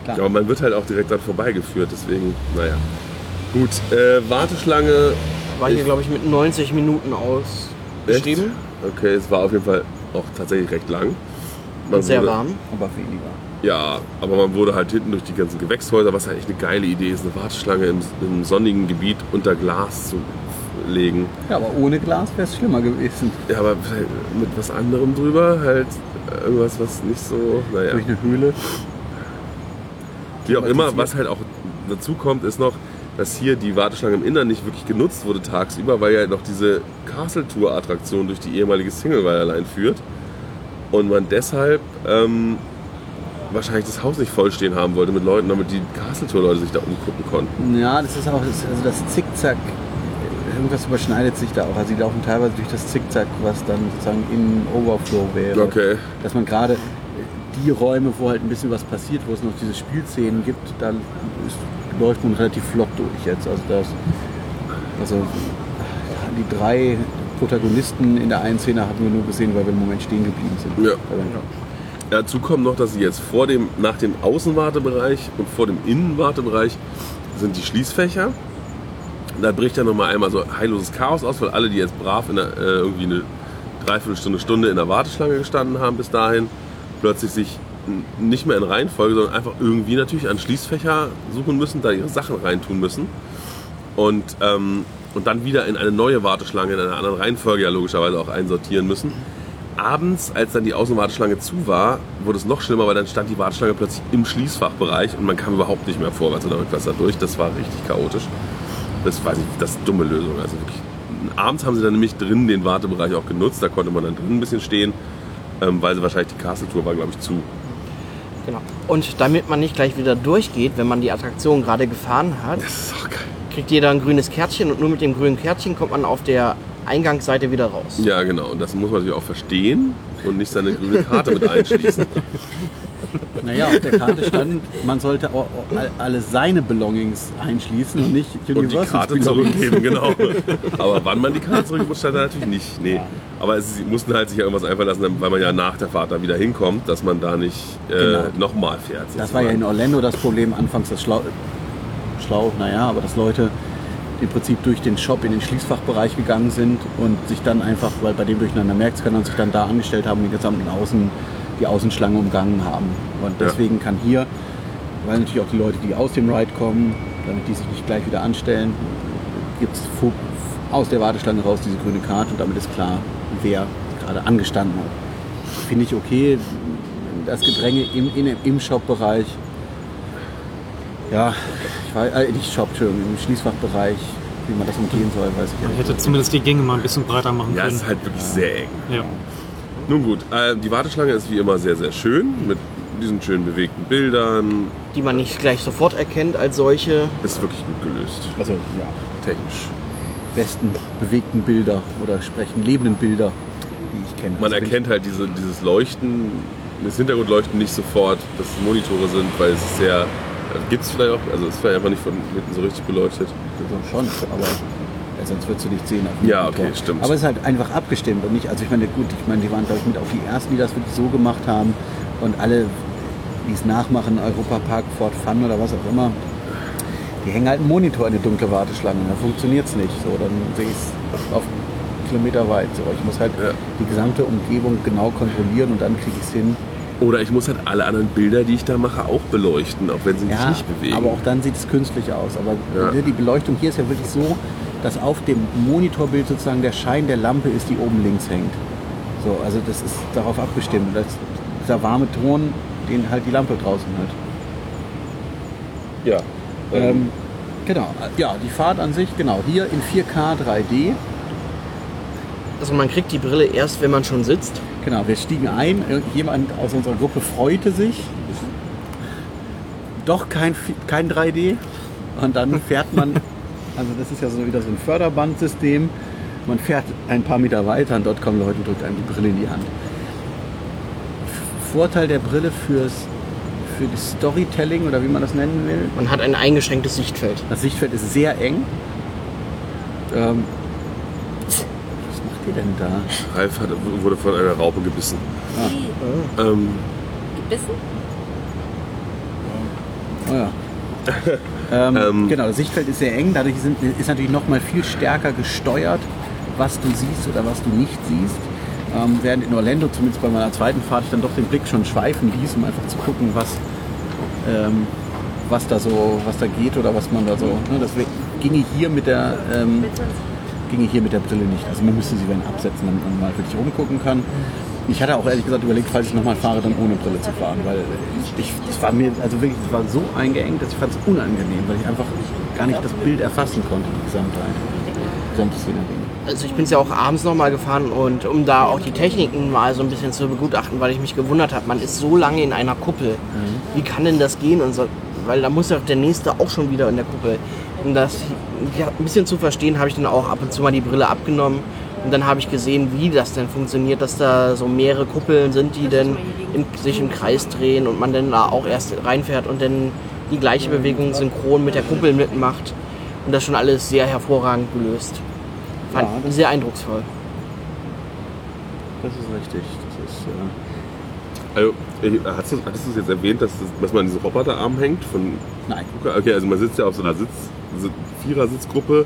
klar. aber man wird halt auch direkt dran vorbeigeführt, deswegen, naja. Gut, äh, Warteschlange. War hier, glaube ich, mit 90 Minuten ausgeschrieben. Echt? Okay, es war auf jeden Fall auch tatsächlich recht lang. Man Sehr wurde, warm. Aber weniger. Ja, aber man wurde halt hinten durch die ganzen Gewächshäuser, was halt echt eine geile Idee ist, eine Warteschlange im, im sonnigen Gebiet unter Glas zu legen. Ja, aber ohne Glas wäre es schlimmer gewesen. Ja, aber mit was anderem drüber, halt irgendwas, was nicht so, naja. Durch eine Höhle. Wie auch immer, was halt auch dazu kommt, ist noch, dass hier die Warteschlange im Innern nicht wirklich genutzt wurde tagsüber, weil ja noch diese Castle Tour Attraktion durch die ehemalige Singlewire Line führt und man deshalb ähm, wahrscheinlich das Haus nicht vollstehen haben wollte mit Leuten, damit die Castle Tour Leute sich da umgucken konnten. Ja, das ist auch das, also das Zickzack. Irgendwas überschneidet sich da auch. Also die laufen teilweise durch das Zickzack, was dann sozusagen in Overflow wäre. Okay. Dass man gerade die Räume, wo halt ein bisschen was passiert, wo es noch diese Spielszenen gibt, da ist, läuft man relativ flott durch jetzt. Also das, also die drei Protagonisten in der einen Szene hatten wir nur gesehen, weil wir im Moment stehen geblieben sind. Ja. Aber- Dazu kommt noch, dass sie jetzt vor dem, nach dem Außenwartebereich und vor dem Innenwartebereich sind die Schließfächer. Da bricht ja nochmal einmal so heilloses Chaos aus, weil alle, die jetzt brav in der, äh, irgendwie eine Dreiviertelstunde, Stunde in der Warteschlange gestanden haben bis dahin, plötzlich sich nicht mehr in Reihenfolge, sondern einfach irgendwie natürlich an Schließfächer suchen müssen, da ihre Sachen reintun müssen. Und, ähm, und dann wieder in eine neue Warteschlange in einer anderen Reihenfolge ja logischerweise auch einsortieren müssen. Abends, als dann die Außenwarteschlange zu war, wurde es noch schlimmer, weil dann stand die Warteschlange plötzlich im Schließfachbereich und man kam überhaupt nicht mehr vorwärts oder rückwärts da durch. Das war richtig chaotisch. Das weiß ich, das ist eine dumme Lösung. Also wirklich. Abends haben sie dann nämlich drin den Wartebereich auch genutzt. Da konnte man dann drin ein bisschen stehen, ähm, weil sie wahrscheinlich die Castle Tour war, glaube ich, zu. Genau. Und damit man nicht gleich wieder durchgeht, wenn man die Attraktion gerade gefahren hat, kriegt jeder ein grünes Kärtchen und nur mit dem grünen Kärtchen kommt man auf der Eingangsseite wieder raus. Ja, genau. Und das muss man natürlich auch verstehen und nicht seine grüne Karte mit einschließen. Naja, auf der Karte stand, man sollte auch all- alle seine Belongings einschließen und nicht Und die Karte Belongings. zurückgeben, genau. Aber wann man die Karte zurückgibt, stand da natürlich nicht. Nee. Aber es, sie mussten halt sich ja irgendwas einfallen lassen, weil man ja nach der Fahrt da wieder hinkommt, dass man da nicht äh, Genau. nochmal fährt. Das war ja in sozusagen. Orlando das Problem, anfangs das Schlau, schlau naja, aber dass Leute im Prinzip durch den Shop in den Schließfachbereich gegangen sind und sich dann einfach, weil bei dem Durcheinander merkt kann, und sich dann da angestellt haben und die gesamten Außen, die Außenschlange umgangen haben. Und Ja. deswegen kann hier, weil natürlich auch die Leute, die aus dem Ride kommen, damit die sich nicht gleich wieder anstellen, gibt es aus der Warteschlange raus diese grüne Karte und damit ist klar, wer gerade angestanden hat. Finde ich okay. Das Gedränge im, in, im Shop-Bereich, ja, ich weiß, äh, nicht Shop, Entschuldigung, im Schließfachbereich, wie man das umgehen soll, weiß ich Man ehrlich hätte zumindest die Gänge mal ein bisschen breiter machen Ja, es können. ist halt wirklich sehr eng. Ja. Nun gut, äh, die Warteschlange ist wie immer sehr, sehr schön mit diesen schönen bewegten Bildern. Die man nicht gleich sofort erkennt als solche. Ist wirklich gut gelöst. Also, ja, Technisch. besten bewegten Bilder oder sprechen lebenden Bilder, die ich kenne. Man Also, wenn erkennt halt diese, dieses Leuchten, das Hintergrundleuchten nicht sofort, dass es Monitore sind, weil es ist sehr. Gibt es vielleicht auch, also es ist vielleicht einfach nicht von hinten so richtig beleuchtet. also schon, aber ja, sonst würdest du nicht sehen. Auf Ja, okay, stimmt. Aber es ist halt einfach abgestimmt und nicht, also ich meine, gut, ich meine, die waren, glaube ich, mit auch die ersten, die das wirklich so gemacht haben und alle, die es nachmachen, Europa Park, Fort Fun oder was auch immer, die hängen halt einen Monitor in eine dunkle Warteschlange, dann funktioniert es nicht. So, dann sehe ich es auf Kilometer weit. So, ich muss halt Ja. die gesamte Umgebung genau kontrollieren und dann kriege ich es hin. Oder ich muss halt alle anderen Bilder, die ich da mache, auch beleuchten, auch wenn sie sich Ja, nicht bewegen. aber auch dann sieht es künstlich aus. Aber Ja. die Beleuchtung hier ist ja wirklich so, dass auf dem Monitorbild sozusagen der Schein der Lampe ist, die oben links hängt. So, also das ist darauf abgestimmt. Das, dieser warme Ton, den halt die Lampe draußen hat. ja. Ähm, genau, ja, die Fahrt an sich, genau, hier in 4K 3D. Also man kriegt die Brille erst, wenn man schon sitzt. Genau, wir stiegen ein. Jemand aus unserer Gruppe freute sich. Doch kein, kein 3D. Und dann fährt man, also das ist ja so wieder so ein Förderbandsystem. Man fährt ein paar Meter weiter und dort kommen Leute und drückt einem die Brille in die Hand. Vorteil der Brille fürs, für das Storytelling oder wie man das nennen will, Man hat ein eingeschränktes Sichtfeld. das Sichtfeld ist sehr eng. Ähm, ihr denn da? Ralf hat, wurde von einer Raupe gebissen. Wie? Ähm, Gebissen? Oh ja. ähm, Ähm. genau, das Sichtfeld ist sehr eng, dadurch sind, ist natürlich noch mal viel stärker gesteuert, was du siehst oder was du nicht siehst. Ähm, während in Orlando, zumindest bei meiner zweiten Fahrt, ich dann doch den Blick schon schweifen ließ, um einfach zu gucken, was, ähm, was da so, was da geht oder was man da so. Ne, das ginge hier mit der ähm, ginge hier mit der Brille nicht. Also man müsste sie dann absetzen, damit man mal wirklich rumgucken kann. Ich hatte auch ehrlich gesagt überlegt, falls ich nochmal fahre, dann ohne Brille zu fahren, weil ich, es war mir, also wirklich, es war so eingeengt, dass ich fand es unangenehm, weil ich einfach gar nicht das Bild erfassen konnte, die Gesamtheit. Gesamte Szenerie. Also ich bin es ja auch abends nochmal gefahren und um da auch die Techniken mal so ein bisschen zu begutachten, weil ich mich gewundert habe, man ist so lange in einer Kuppel. Wie kann denn das gehen? Und so, weil da muss ja der nächste auch schon wieder in der Kuppel. Um das ja, ein bisschen zu verstehen, habe ich dann auch ab und zu mal die Brille abgenommen. Und dann habe ich gesehen, wie das denn funktioniert, dass da so mehrere Kuppeln sind, die dann im, sich im Kreis drehen und man dann da auch erst reinfährt und dann die gleiche Bewegung synchron mit der Kuppel mitmacht. Und das schon alles sehr hervorragend gelöst. Fand Ja, sehr eindrucksvoll. Das ist richtig. Das ist, äh, also, hast du, hattest du es jetzt erwähnt, dass, das, dass man an diesem Roboterarm hängt? Von nein. Okay, also man sitzt ja auf so einer Sitz, Si- Vierersitzgruppe,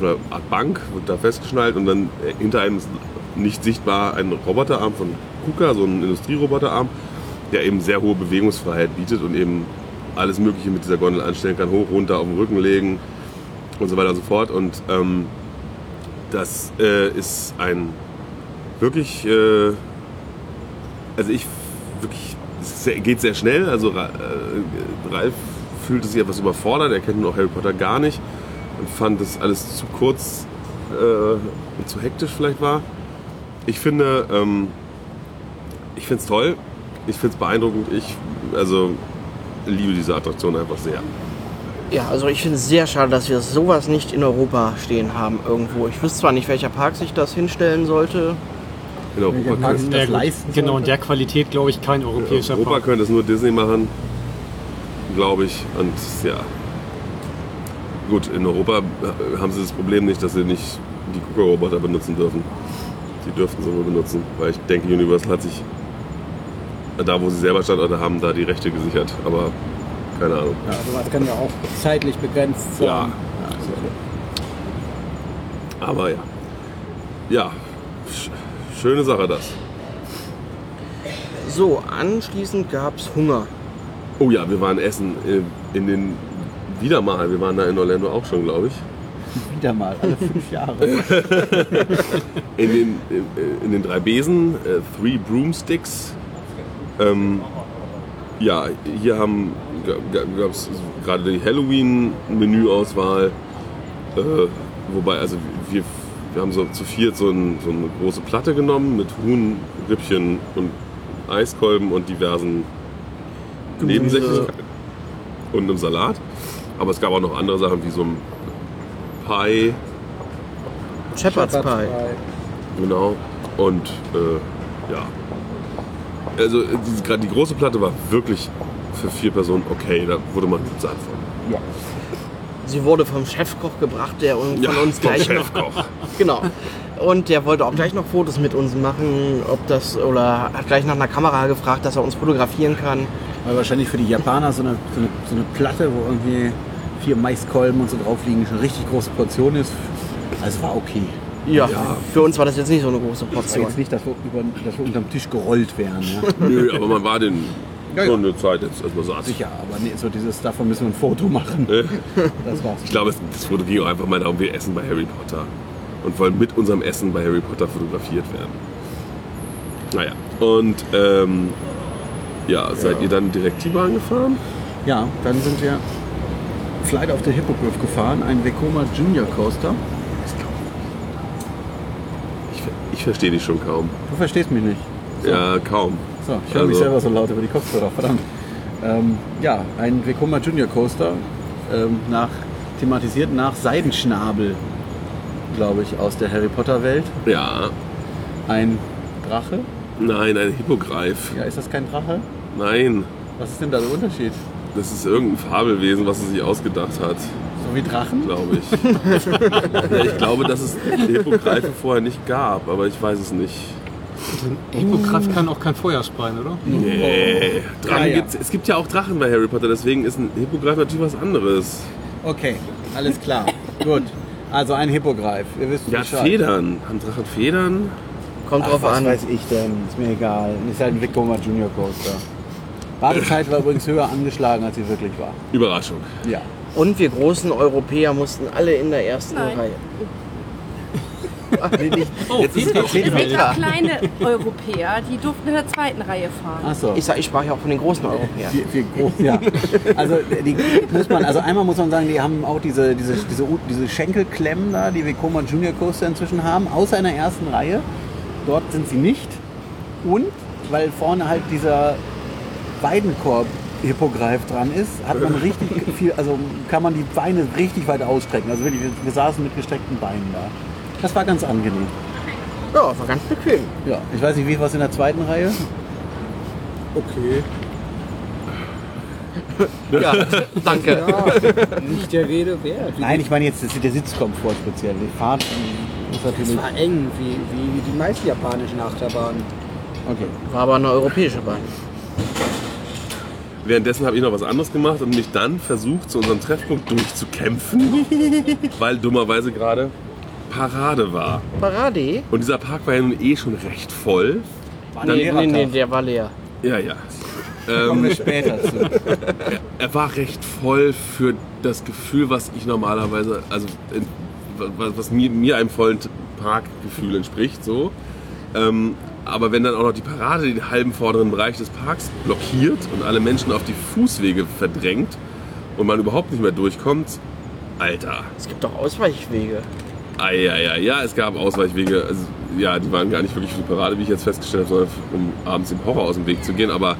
einer Art Bank, wird da festgeschnallt und dann äh, hinter einem ist nicht sichtbar ein Roboterarm von Kuka, so ein Industrieroboterarm, der eben sehr hohe Bewegungsfreiheit bietet und eben alles Mögliche mit dieser Gondel anstellen kann, hoch, runter, auf den Rücken legen und so weiter und so fort. Und ähm, das äh, ist ein wirklich, äh, also ich wirklich, es geht sehr schnell. Also äh, Ralf fühlte sich etwas überfordert, er kennt noch Harry Potter gar nicht und fand das alles zu kurz äh, und zu hektisch vielleicht war. Ich finde, ähm, ich finde es toll, ich finde es beeindruckend, ich also liebe diese Attraktion einfach sehr. Ja, also ich finde es sehr schade, dass wir sowas nicht in Europa stehen haben irgendwo. Ich wüsste zwar nicht, welcher Park sich das hinstellen sollte. In Europa, Park das leisten Genau, in sollte? der Qualität glaube ich kein europäischer Europa Park. könnte es nur Disney machen, glaube ich. Und ja, gut, in Europa haben sie das Problem nicht, dass sie nicht die Kuka-Roboter benutzen dürfen. Sie dürften sie wohl benutzen, weil ich denke, Universal hat sich da, wo sie selber Standorte haben, da die Rechte gesichert. Aber keine Ahnung. Ja, sowas kann ja auch zeitlich begrenzt sein. Ja. Aber ja. Ja, sch schöne Sache das. So, anschließend gab es Hunger. Oh ja, wir waren essen in, in den wieder mal. Wir waren da in Orlando auch schon, glaube ich. Wieder mal, alle fünf Jahre. in den, in, in den drei Besen, äh, Three Broomsticks. Ähm, ja, hier haben gab es gerade die Halloween-Menüauswahl. Äh, wobei, also wir, wir haben so zu viert so, ein, so eine große Platte genommen mit Huhn, Rippchen und Eiskolben und diversen Nebensächlichkeiten und einem Salat. Aber es gab auch noch andere Sachen wie so ein Pie, Shepherd's Pie. Genau. Und äh, ja. Also die, gerade die große Platte war wirklich für vier Personen okay. Da wurde man gut satt von. Sie wurde vom Chefkoch gebracht, der uns- von uns vom gleich noch Chefkoch. Genau. Und der wollte auch gleich noch Fotos mit uns machen, ob das oder hat gleich nach einer Kamera gefragt, dass er uns fotografieren kann. Weil wahrscheinlich für die Japaner so eine, so eine, so eine Platte, wo irgendwie vier Maiskolben und so drauf liegen, schon eine richtig große Portion ist. Also war okay. Ja, für uns war das jetzt nicht so eine große War Portion. jetzt nicht, dass wir, über, dass wir unterm Tisch gerollt wären. Ja. Nö, aber man war den Ja, ja. schon eine Zeit jetzt erstmal satt. Sicher, aber nee, so dieses, davon müssen wir ein Foto machen. Ne? Das war's. Ich glaube, es- das Foto ging auch einfach mal darum, wir essen bei Harry Potter. Und wollen mit unserem Essen bei Harry Potter fotografiert werden. Naja. Und ähm, ja, seid ihr dann direkt T-Bahn gefahren? Ja, dann sind wir Flight of the Hippogriff gefahren, ein Vekoma Junior Coaster. Ich, ich verstehe dich schon kaum. Du verstehst mich nicht. Ja, kaum. So, ich höre mich Also- selber so laut über die Kopfhörer, verdammt. Ähm, ja, ein Vekoma Junior Coaster, ähm, nach, thematisiert nach Seidenschnabel. glaube ich, aus der Harry Potter Welt. Ja. Ein Drache. Nein, ein Hippogreif. Ja, ist das kein Drache? Nein. Was ist denn da der Unterschied? Das ist irgendein Fabelwesen, was er sich ausgedacht hat, So wie Drachen? glaube ich. ja, ich glaube, dass es Hippogreife vorher nicht gab, aber ich weiß es nicht. Hippogreif kann auch kein Feuer speien, oder? Nee. Drachen Ja, ja. Gibt's, es gibt ja auch Drachen bei Harry Potter, deswegen ist ein Hippogreif natürlich was anderes. Okay, alles klar. Gut. Also ein Hippogreif. Ihr wisst Ja, Bescheid. Federn. Haben Drachen Federn? Kommt Ach, drauf was an. weiß ich denn? Ist mir egal. Ist halt ein Vekoma Junior Coaster. Wartezeit war übrigens höher angeschlagen, als sie wirklich war. Überraschung. Ja. Und wir großen Europäer mussten alle in der ersten Nein. Reihe. Ach, nee, nicht. Oh, Jetzt ist Es kleine Europäer, die durften in der zweiten Reihe fahren. Achso. Ich, sag, ich sprach ja auch von den großen Europäern. Viel, viel groß, ja. Also die muss man, also einmal muss man sagen, die haben auch diese, diese, diese, diese Schenkelklemmen da, die Vekoma Junior Coaster inzwischen haben, außer in der ersten Reihe. Dort sind sie nicht. Und weil vorne halt dieser Weidenkorb Hippogreif dran ist, hat man richtig viel, also kann man die Beine richtig weit ausstrecken. Also wirklich, wir, saßen mit gestreckten Beinen da. Das war ganz angenehm. Ja, war ganz bequem. Ja, ich weiß nicht, wie war es in der zweiten Reihe? Okay. Ja, danke. Nicht der Rede wert. Nein, ich meine jetzt der Sitzkomfort speziell. Die Fahrt ist Es natürlich. war eng, wie, wie die meisten japanischen Achterbahnen. Okay. War aber eine europäische Bahn. Währenddessen habe ich noch was anderes gemacht und mich dann versucht, zu unserem Treffpunkt durchzukämpfen, weil dummerweise gerade Parade war. Parade? Und dieser Park war ja nun eh schon recht voll. ein Nee, nee, Lehrertag. nee, der war leer. Ja, ja. Kommen wir Ähm, später zu. er war recht voll für das Gefühl, was ich normalerweise, also in, was, was mir, mir einem vollen Parkgefühl entspricht, so. Ähm, aber wenn dann auch noch die Parade den halben vorderen Bereich des Parks blockiert und alle Menschen auf die Fußwege verdrängt und man überhaupt nicht mehr durchkommt, Alter. Es gibt doch Ausweichwege. Ah, ja, ja, ja, es gab Ausweichwege. Also, ja, die waren gar nicht wirklich für die Parade, wie ich jetzt festgestellt habe, sondern um abends dem Horror aus dem Weg zu gehen. Aber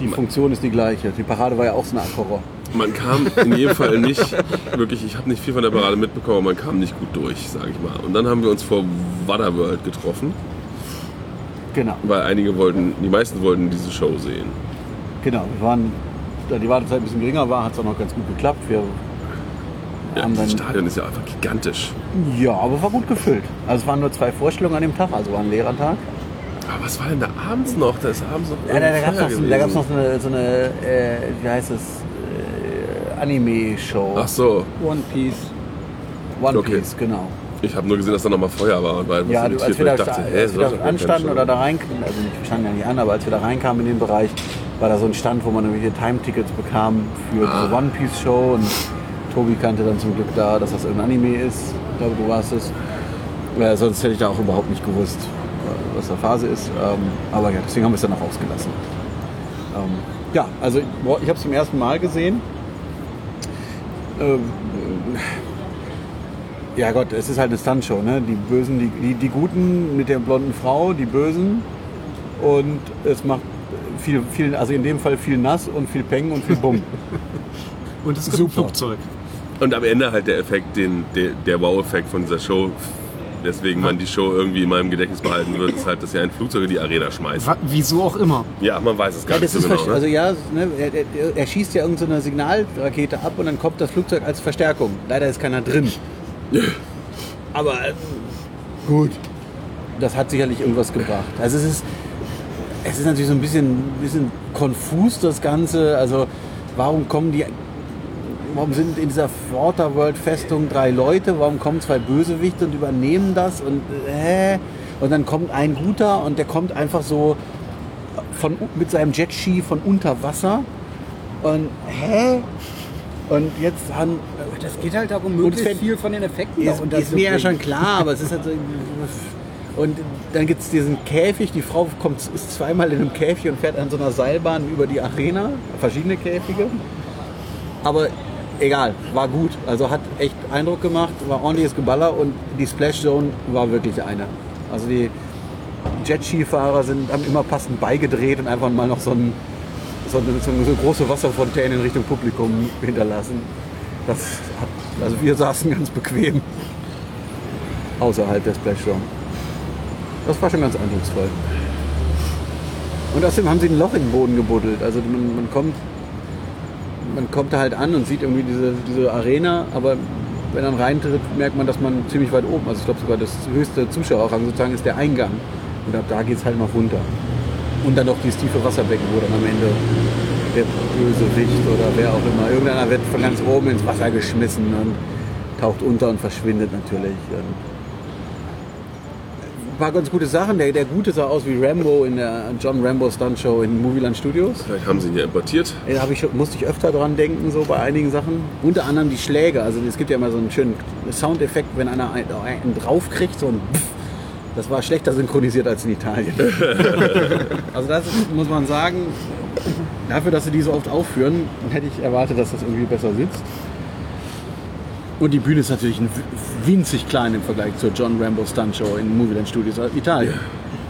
Die Funktion ist die gleiche. Die Parade war ja auch so eine Art Horror. man kam in jedem Fall nicht wirklich, ich habe nicht viel von der Parade mitbekommen, aber man kam nicht gut durch, sage ich mal. Und dann haben wir uns vor Waterworld getroffen, Genau, weil einige wollten, die meisten wollten diese Show sehen. genau. Wir waren, da die Wartezeit ein bisschen geringer war, hat es auch noch ganz gut geklappt. Wir Ja, haben das Stadion ist ja einfach gigantisch. ja, aber war gut gefüllt. Also es waren nur zwei Vorstellungen an dem Tag, also war ein Lehrertag. Aber was war denn da abends noch? Da ist abends noch Ja, da, da gab es noch, so- da gab's noch so eine, so eine äh, wie heißt es, äh, Anime-Show. Ach so, One Piece. One okay. Piece, genau. Ich habe nur gesehen, dass da nochmal Feuer war und war Ja, du, irritiert, als wir da, ich dachte, hä, als wir da anstanden oder da reinkamen, also wir standen ja nicht an, aber als wir da reinkamen in den Bereich, war da so ein Stand, wo man irgendwelche Time-Tickets bekam für Ah. diese One-Piece-Show und Tobi kannte dann zum Glück da, dass das irgendein Anime ist. Ich glaube, du warst es. Äh, sonst hätte ich da auch überhaupt nicht gewusst, äh, was da Phase ist. Ähm, aber ja, deswegen haben wir es dann auch ausgelassen. Ähm, ja, also boah, ich habe es zum ersten Mal gesehen. Ähm, ja Gott, es ist halt eine Stuntshow, ne? Die Bösen, die, die, die Guten mit der blonden Frau, die Bösen. Und es macht viel, viel, also in dem Fall viel nass und viel Peng und viel Bumm. Und es gibt Super. ein Flugzeug. Und am Ende halt der Effekt, den, der, der Wow-Effekt von dieser Show, weswegen man die Show irgendwie in meinem Gedächtnis behalten wird, ist halt, dass ja ein Flugzeug in die Arena schmeißt. Wieso auch immer. Ja, man weiß es gar Ja, das nicht ist so genau. also Ne? ja, ne, er, er, er schießt ja irgendeine Signalrakete ab und dann kommt das Flugzeug als Verstärkung. Leider ist keiner drin. Aber äh, gut, das hat sicherlich irgendwas gebracht. Also es ist, es ist natürlich so ein bisschen, bisschen konfus das Ganze. Also warum kommen die, warum sind in dieser Waterworld-Festung drei Leute? Warum kommen zwei Bösewichte und übernehmen das? Und äh, und dann kommt ein guter und der kommt einfach so von, mit seinem Jetski von unter Wasser. Und hä? Und jetzt haben. Das geht halt darum, Und möglichst fällt- viel von den Effekten Ist, noch ist mir ja schon klar, aber es ist halt so. Und dann gibt es diesen Käfig, die Frau kommt, ist zweimal in einem Käfig und fährt an so einer Seilbahn über die Arena. Verschiedene Käfige. Aber egal, war gut. Also hat echt Eindruck gemacht, war ordentliches Geballer und die Splash Zone war wirklich eine. Also die Jet-Ski-Fahrer sind, haben immer passend beigedreht und einfach mal noch so, ein, so, eine, so eine große Wasserfontäne in Richtung Publikum hinterlassen. Das hat, also wir saßen ganz bequem. außerhalb der Splashzone. Das war schon ganz eindrucksvoll. Und außerdem haben sie ein Loch in den Boden gebuddelt. Also man, man kommt man kommt da halt an und sieht irgendwie diese, diese Arena, aber wenn man reintritt, merkt man, dass man ziemlich weit oben, also ich glaube sogar das höchste Zuschauerrang sozusagen ist der Eingang. Und ab da geht es halt noch runter. Und dann noch dieses tiefe Wasserbecken, wo dann am Ende der Bösewicht oder wer auch immer, irgendeiner wird von ganz oben ins Wasser geschmissen und taucht unter und verschwindet natürlich. Und ein paar ganz gute Sachen. Der, der Gute sah aus wie Rambo in der John Rambo Stunt Show in Movieland Studios. Vielleicht haben sie ihn ja importiert. Da ich, musste ich öfter dran denken, so bei einigen Sachen. Unter anderem die Schläge. Also es gibt ja immer so einen schönen Soundeffekt, wenn einer einen, einen draufkriegt, so ein Pff. Das war schlechter synchronisiert als in Italien. also das ist, muss man sagen, dafür, dass sie die so oft aufführen, hätte ich erwartet, dass das irgendwie besser sitzt. Und die Bühne ist natürlich ein winzig klein im Vergleich zur John Rambo Stunt Show in Movieland Studios Italien.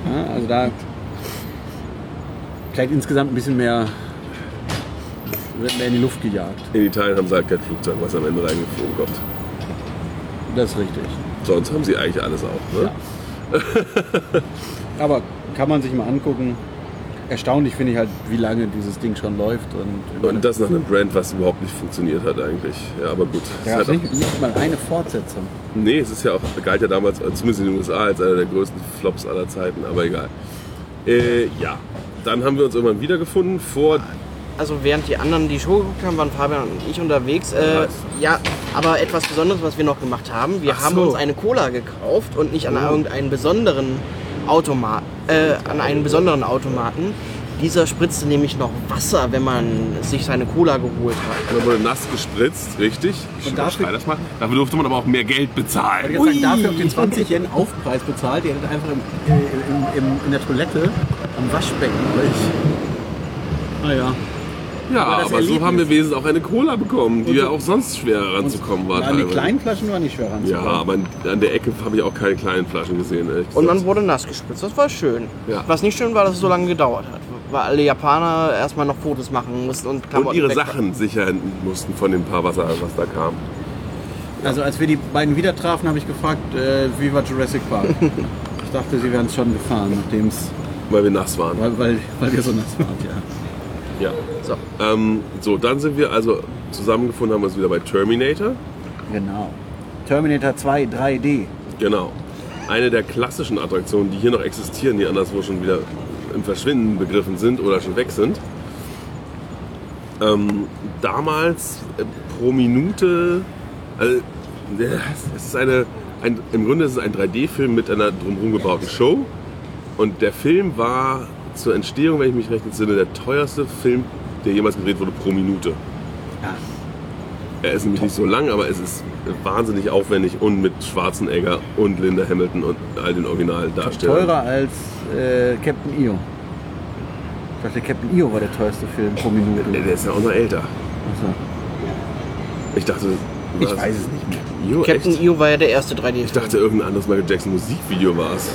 Ja, also da vielleicht insgesamt ein bisschen mehr, wird mehr in die Luft gejagt. In Italien haben sie halt kein Flugzeug, was am Ende reingeflogen kommt. Das ist richtig. Sonst haben sie eigentlich alles auch. Ne? Ja. Aber kann man sich mal angucken. Erstaunlich finde ich halt, wie lange dieses Ding schon läuft. Und, Und das nach einem Brand, was überhaupt nicht funktioniert hat eigentlich. Ja, aber gut. Es ja, ist halt nicht, nicht mal eine Fortsetzung. nee, es ist ja auch, galt ja damals, zumindest in den USA, als einer der größten Flops aller Zeiten, aber egal. Äh, ja, dann haben wir uns irgendwann wiedergefunden vor Also während die anderen die Show geguckt haben, waren Fabian und ich unterwegs. Äh, ja, aber etwas Besonderes, was wir noch gemacht haben. Wir Ach haben so. uns eine Cola gekauft und nicht an irgendeinen besonderen Automat, äh, an einen besonderen Automaten. Dieser spritzte nämlich noch Wasser, wenn man sich seine Cola geholt hat. Da wurde nass gespritzt, richtig. Ich dafür- das mal. Dafür durfte man aber auch mehr Geld bezahlen. Ich sagen, dafür habt ihr 20 Yen Aufpreis bezahlt. Ihr hättet einfach im, im, im, in der Toilette am Waschbecken euch. Naja. Ja, Aber aber, das so Erlebnis- haben wir wenigstens auch eine Cola bekommen, die Und ja so- auch sonst schwer ranzukommen war. An die kleinen Flaschen war nicht schwer Ja, ranzukommen. aber an- der Ecke habe ich auch keine kleinen Flaschen gesehen. ehrlich Und man wurde nass gespritzt. Das war schön. Ja. Was nicht schön war, dass es so lange gedauert hat. Weil alle Japaner erstmal noch Fotos machen mussten und und Klamotten ihre weg waren. Sachen sichern mussten von dem paar Wasser, was da kam. Also als wir die beiden wieder trafen, habe ich gefragt, äh, wie war Jurassic Park? ich dachte, sie wären es schon gefahren, nachdem es, Weil wir nass waren. weil, weil, weil ihr so nass wart, ja. Ja. So. Ähm, so, dann sind wir also zusammengefunden, haben wir uns wieder bei Terminator. Genau. Terminator 2 3D. Genau. Eine der klassischen Attraktionen, die hier noch existieren, die anderswo schon wieder im Verschwinden begriffen sind oder schon weg sind. Ähm, damals äh, pro Minute, also, es ist eine, ein, im Grunde ist es ein 3D-Film mit einer drumherum gebauten Show. Und der Film war zur Entstehung, wenn ich mich recht entsinne, der teuerste Film, der jemals gedreht wurde pro Minute. Ja. Er ist nämlich nicht so lang, aber es ist wahnsinnig aufwendig und mit Schwarzenegger und Linda Hamilton und all den Originaldarstellern. Teurer als äh, Captain EO. Ich dachte, Captain EO war der teuerste Film pro Minute. Der ist ja auch noch älter. Achso. Ich dachte, Ich weiß es nicht mehr. Jo, Captain echt? EO war ja der erste 3D-Film. Ich dachte, irgendein anderes Michael Jackson Musikvideo war es.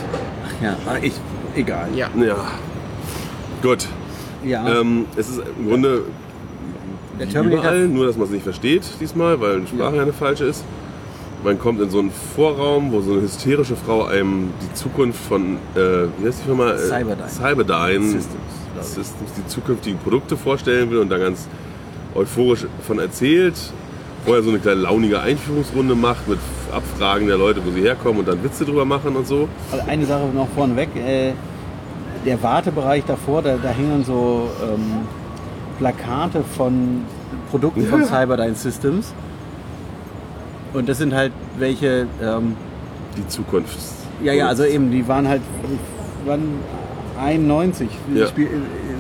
Ach ja, ich, egal. Ja. Ja. Gut. Ja, Ähm, es ist im Grunde überall, nur dass man es nicht versteht diesmal, weil die Sprache ja eine falsche ist. Man kommt in so einen Vorraum, wo so eine hysterische Frau einem die Zukunft von, äh, wie heißt die Firma? Äh, Cyberdyne. Cyberdyne Systems. Systems, die zukünftigen Produkte vorstellen will und da ganz euphorisch von erzählt. Vorher so eine kleine launige Einführungsrunde macht mit Abfragen der Leute, wo sie herkommen und dann Witze drüber machen und so. Also eine Sache noch vorneweg. Äh, der Wartebereich davor, da, da hängen so ähm, Plakate von Produkten von Ja. Cyberdyne Systems. Und das sind halt welche, ähm, Die Zukunft. ja, ja, also eben, die waren halt, waren 91. Ja. Spiel,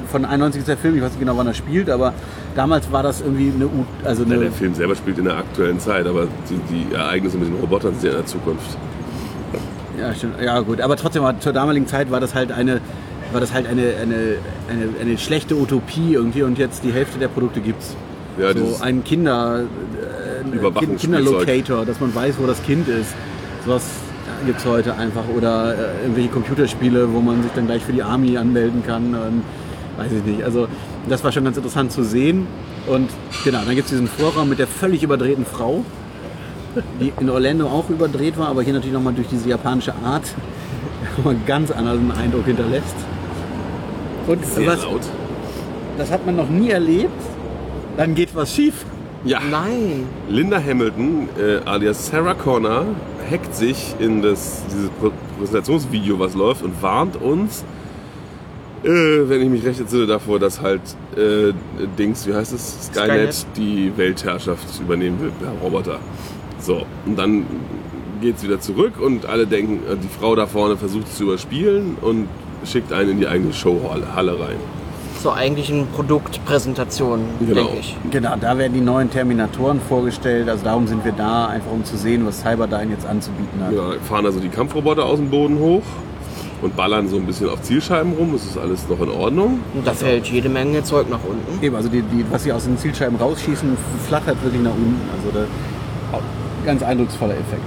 von 91 ist der Film, ich weiß nicht genau, wann er spielt, aber damals war das irgendwie eine, U- also Ja, eine der Film selber spielt in der aktuellen Zeit, aber die, die Ereignisse mit den Robotern sind ja in der Zukunft. Ja, stimmt. Ja, gut. Aber trotzdem, zur damaligen Zeit war das halt eine, war das halt eine, eine, eine, eine schlechte Utopie irgendwie und jetzt die Hälfte der Produkte gibt's. Ja, so ein Kinder, äh. Kinderlocator, dass man weiß, wo das Kind ist. Sowas gibt's heute einfach. Oder äh, irgendwelche Computerspiele, wo man sich dann gleich für die Army anmelden kann. Und, weiß ich nicht. Also das war schon ganz interessant zu sehen. Und genau, dann gibt's diesen Vorraum mit der völlig überdrehten Frau. die in Orlando auch überdreht war, aber hier natürlich nochmal durch diese japanische Art nochmal einen ganz anderen Eindruck hinterlässt. Und Sehr was, laut. das hat man noch nie erlebt. Dann geht was schief. Ja. Nein. Linda Hamilton, äh, alias Sarah Connor, hackt sich in das, dieses Prä- Präsentationsvideo, was läuft, und warnt uns, äh, wenn ich mich recht entsinne, davor, dass halt äh, Dings, wie heißt es, Skynet, Skynet. die Weltherrschaft übernehmen will per Roboter. So, und dann geht's wieder zurück und alle denken, äh, die Frau da vorne versucht es zu überspielen und schickt einen in die eigene Showhalle Halle rein. Zur eigentlichen Produktpräsentation, Genau. denke ich. Genau, da werden die neuen Terminatoren vorgestellt. Also darum sind wir da, einfach um zu sehen, was Cyberdyne jetzt anzubieten hat. Ja, fahren also die Kampfroboter aus dem Boden hoch und ballern so ein bisschen auf Zielscheiben rum. Das ist alles noch in Ordnung. Und da fällt jede Menge Zeug nach unten. Eben, also die, die, was sie aus den Zielscheiben rausschießen, flattert wirklich nach unten. Also da, ganz eindrucksvoller Effekt.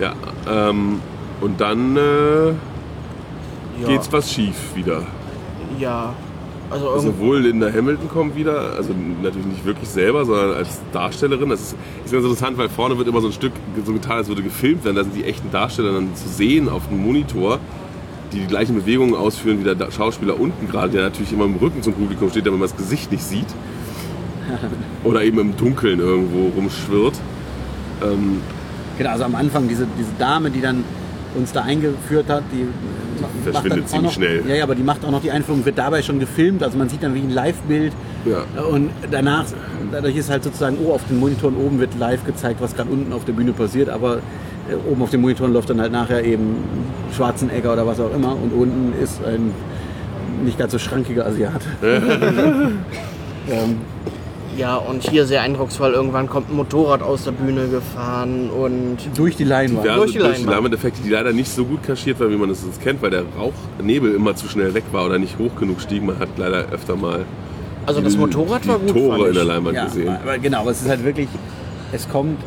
Ja, ähm, und dann äh, Ja. geht's was schief wieder. Ja. Also irgendwie. Sowohl Linda Hamilton kommt wieder, also natürlich nicht wirklich selber, sondern als Darstellerin. Das ist, ist ganz interessant, weil vorne wird immer so ein Stück so getan, als würde gefilmt werden. Da sind die echten Darsteller dann zu sehen auf dem Monitor, die die gleichen Bewegungen ausführen wie der Schauspieler unten gerade, der natürlich immer im Rücken zum Publikum steht, damit man das Gesicht nicht sieht. Oder eben im Dunkeln irgendwo rumschwirrt. Ähm, Genau, also am Anfang diese, diese Dame, die dann uns da eingeführt hat, die macht verschwindet ziemlich noch, schnell. Ja, ja, aber die macht auch noch die Einführung, wird dabei schon gefilmt, also man sieht dann wie ein Live-Bild ja. und danach, dadurch ist halt sozusagen, oh, auf den Monitoren oben wird live gezeigt, was gerade unten auf der Bühne passiert, aber äh, oben auf den Monitoren läuft dann halt nachher eben Schwarzenegger oder was auch immer und unten ist ein nicht ganz so schrankiger Asiat. ähm, Ja, und hier sehr eindrucksvoll. Irgendwann kommt ein Motorrad aus der Bühne gefahren und durch die Leinwand. Diverse Durch die durch die Leinwand. Leinwandeffekte, die leider nicht so gut kaschiert waren, wie man es sonst kennt, weil der Rauchnebel immer zu schnell weg war oder nicht hoch genug stieg. Man hat leider öfter mal Also das Motorrad war gut, Tore in der. Leinwand Ja, gesehen. aber genau, aber es ist halt wirklich, es kommt,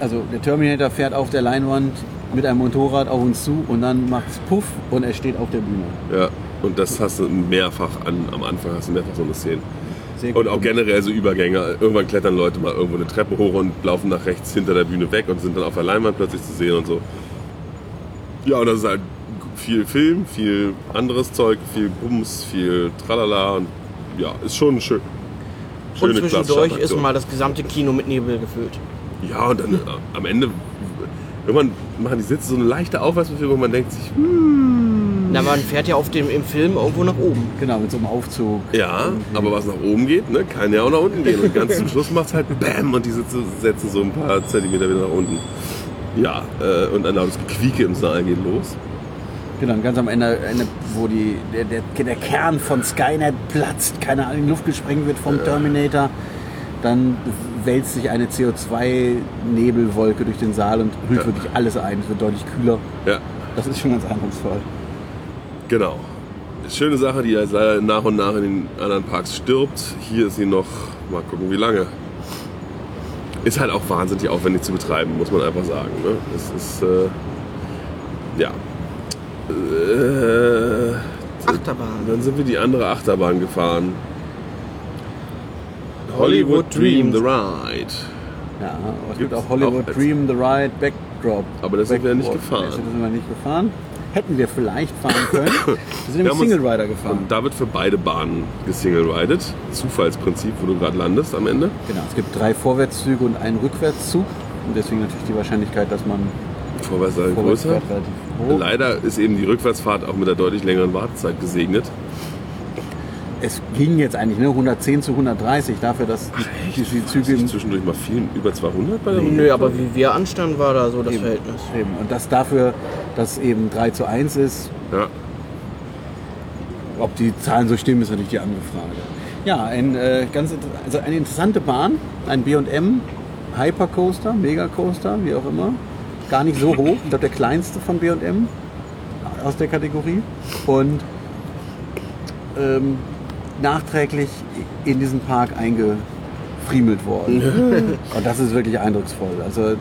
also der Terminator fährt auf der Leinwand mit einem Motorrad auf uns zu und dann macht es Puff und er steht auf der Bühne. Ja, und das hast du mehrfach an, am Anfang hast du mehrfach so eine Szene. Sehr Und auch generell so Übergänge. Irgendwann klettern Leute mal irgendwo eine Treppe hoch und laufen nach rechts hinter der Bühne weg und sind dann auf der Leinwand plötzlich zu sehen und so. Ja, und das ist halt viel Film, viel anderes Zeug, viel Bums, viel Tralala und ja, ist schon schön. Und Schöne zwischendurch ist mal das gesamte Kino mit Nebel gefüllt. Ja, und dann äh, am Ende, irgendwann machen die Sitze so eine leichte Aufwärtsbewegung und man denkt sich, hm, Na, man fährt ja auf dem, im Film irgendwo nach oben. Genau, mit so einem Aufzug. ja, aber was nach oben geht, ne, kann ja auch nach unten gehen. Und ganz zum Schluss macht es halt BÄM und die Sitze setzen so ein paar Zentimeter wieder nach unten. Ja, äh, und ein lautes Gequieke im Saal geht los. Genau, und ganz am Ende, Ende wo die, der, der, der Kern von Skynet platzt, keine Ahnung, in die Luft gesprengt wird vom Terminator, dann wälzt sich eine CO2-Nebelwolke durch den Saal und hüllt Ja. wirklich alles ein. Es wird deutlich kühler. Ja, Das ist schon ganz eindrucksvoll. Genau. Schöne Sache, die jetzt leider nach und nach in den anderen Parks stirbt. Hier ist sie noch, mal gucken wie lange. Ist halt auch wahnsinnig aufwendig zu betreiben, muss man einfach sagen. Ne? Es ist, äh, ja. Äh, Achterbahn. dann sind wir die andere Achterbahn gefahren. Hollywood Dream, The Ride. Ja, aber es gibt auch Hollywood auch Dream, The Ride, Backdrop. Aber das sind wir ja nicht Backdrop. gefahren. Nee, Das sind wir nicht gefahren. Hätten wir vielleicht fahren können. Wir sind nämlich Single Rider gefahren. Und da wird für beide Bahnen gesingle-ridet. Zufallsprinzip, wo du gerade landest am Ende. Genau, es gibt drei Vorwärtszüge und einen Rückwärtszug. Und deswegen natürlich die Wahrscheinlichkeit, dass man Vorwärts vorwärts größer. Leider ist eben die Rückwärtsfahrt auch mit der deutlich längeren Wartezeit gesegnet. Es ging jetzt eigentlich ne, 110 zu 130 dafür, dass die, die, die Züge im Zwischendurch mal vielen über 200 bei der Nö, aber wie wir anstanden, war da so das Eben. Verhältnis. Eben. Und das dafür, dass eben 3 zu 1 ist, Ja, ob die Zahlen so stimmen, ist natürlich die andere Frage. Ja, ein, äh, ganz, also eine interessante Bahn, ein B&M Hypercoaster, Megacoaster, wie auch immer. Gar nicht so hoch, ich glaube der kleinste von B&M aus der Kategorie. Und ähm, nachträglich in diesen Park eingefriemelt worden. Und das ist wirklich eindrucksvoll. Also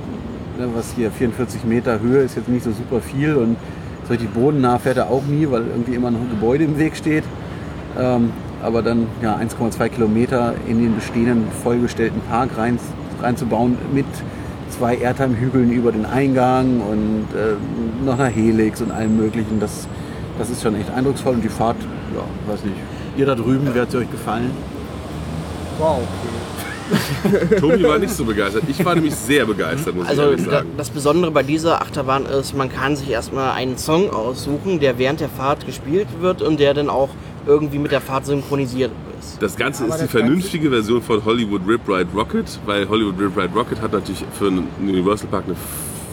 ne, was hier 44 Meter Höhe ist jetzt nicht so super viel und so richtig bodennah fährt er auch nie, weil irgendwie immer noch ein Gebäude im Weg steht. Ähm, aber dann ja, 1,2 Kilometer in den bestehenden vollgestellten Park rein, reinzubauen mit zwei Airtime-Hügeln über den Eingang und äh, noch einer Helix und allem möglichen. Das, das ist schon echt eindrucksvoll und die Fahrt, ja, weiß nicht. Ihr da drüben, wie hat sie euch gefallen? Wow, okay. Tobi war nicht so begeistert. Ich war nämlich sehr begeistert, muss ich Also ehrlich da, sagen. das Besondere bei dieser Achterbahn ist, man kann sich erstmal einen Song aussuchen, der während der Fahrt gespielt wird und der dann auch irgendwie mit der Fahrt synchronisiert ist. Das Ganze Aber ist die vernünftige Version von Hollywood Rip Ride Rocket, weil Hollywood Rip Ride Rocket hat natürlich für einen Universal Park eine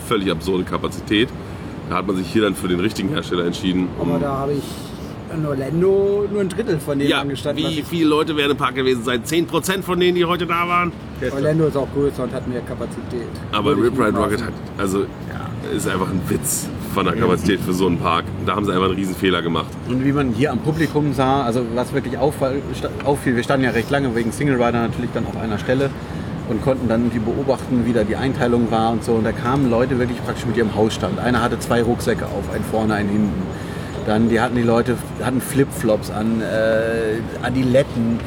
völlig absurde Kapazität. Da hat man sich hier dann für den richtigen Hersteller entschieden. Aber da habe ich in Orlando nur ein Drittel von denen ja, angestanden. wie viele Leute werden im Park gewesen sein? 10% von denen, die heute da waren? Orlando ist auch größer und hat mehr Kapazität. Aber Rip Ride. Rocket hat, also, ist einfach ein Witz von der Kapazität für so einen Park. Da haben sie einfach einen riesen Fehler gemacht. Und wie man hier am Publikum sah, also was wirklich auffiel, wir standen ja recht lange wegen Single Rider natürlich dann auf einer Stelle und konnten dann irgendwie beobachten, wie da die Einteilung war und so. Und da kamen Leute wirklich praktisch mit ihrem Hausstand. Einer hatte zwei Rucksäcke auf, einen vorne, einen hinten. Dann die hatten die Leute hatten Flipflops an, äh, Adiletten.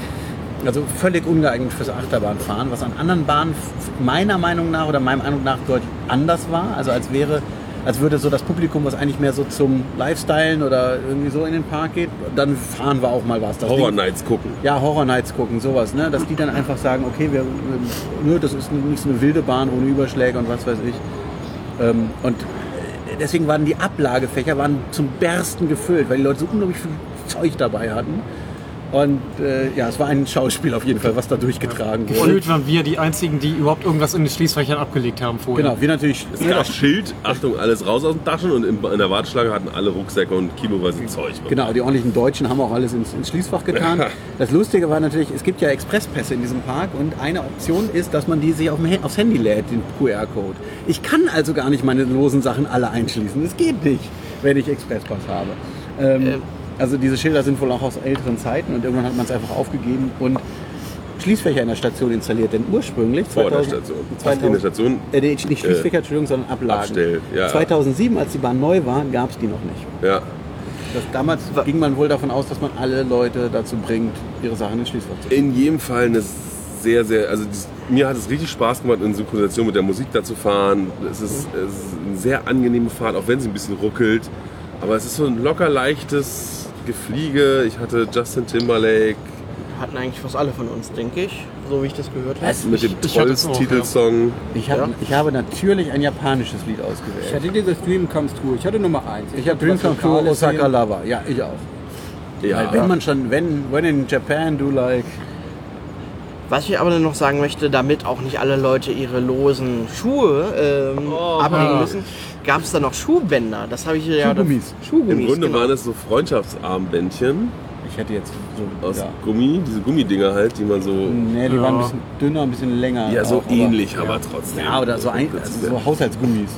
Also völlig ungeeignet fürs Achterbahnfahren, was an anderen Bahnen meiner Meinung nach oder meinem Eindruck nach deutlich anders war. Also als wäre, als würde so das Publikum, was eigentlich mehr so zum Lifestylen oder irgendwie so in den Park geht, dann fahren wir auch mal was. Das Horror Ding- Nights gucken. ja, Horror Nights gucken, sowas, ne? Dass die dann einfach sagen, okay, wir, nur das ist nicht so eine wilde Bahn ohne Überschläge und was weiß ich. Ähm, und deswegen waren die Ablagefächer waren zum Bersten gefüllt, weil die Leute so unglaublich viel Zeug dabei hatten. Und äh, ja, es war ein Schauspiel auf jeden Fall, was da durchgetragen wurde. Gefühlt waren wir die einzigen, die überhaupt irgendwas in den Schließfächern abgelegt haben vorher. Genau, wir natürlich. Es gab Schild, Achtung, alles raus aus den Taschen und in, der Warteschlange hatten alle Rucksäcke und kiloweise Zeug. Genau, die ordentlichen Deutschen haben auch alles ins, ins Schließfach getan. Das Lustige war natürlich, es gibt ja Expresspässe in diesem Park und eine Option ist, dass man die sich auf dem, aufs Handy lädt, den QR-Code. Ich kann also gar nicht meine losen Sachen alle einschließen. Das geht nicht, wenn ich Expresspass habe. Ähm, Ähm. Also diese Schilder sind wohl auch aus älteren Zeiten und irgendwann hat man es einfach aufgegeben und Schließfächer in der Station installiert. Denn ursprünglich, Vor der 2000 Station. 2000 In der Station äh, nicht Schließfächer, Entschuldigung, sondern Ablagen. Abstell, ja. 2007, als die Bahn neu war, gab es die noch nicht. Ja. Das, damals ging man wohl davon aus, dass man alle Leute dazu bringt, ihre Sachen ins Schließfach zu tun. In jedem Fall eine sehr, sehr, also dies- mir hat es richtig Spaß gemacht, in Synchronisation mit der Musik da zu fahren. Es ist, es ist eine sehr angenehme Fahrt, auch wenn sie ein bisschen ruckelt. Aber es ist so ein locker leichtes Gefliege. Ich hatte Justin Timberlake Hatten eigentlich fast alle von uns, denke ich, so wie ich das gehört habe. mit dem ich Trolls-Titelsong. Ich, hab, Ja. ich habe natürlich ein japanisches Lied Ich ausgewählt. hatte dieses Dream Comes True. Ich hatte Nummer 1. Ich habe Dreams Come True Osaka Lava. Ja, ich auch. Ja, Weil wenn man schon, wenn, when in Japan do like. Was ich aber noch sagen möchte, damit auch nicht alle Leute ihre losen Schuhe ähm, ablegen müssen, gab es da noch Schuhbänder. Das habe ich ja. Schuhgummis. Schuhgummis. im Grunde genau. waren es so Freundschaftsarmbändchen Ich hätte jetzt so. aus ja. Gummi, diese Gummidinger halt, die man so. Nee, die Ja. waren ein bisschen dünner, ein bisschen länger. Ja, so auch, ähnlich, aber trotzdem. Ja, oder so, ein, also so Haushaltsgummis.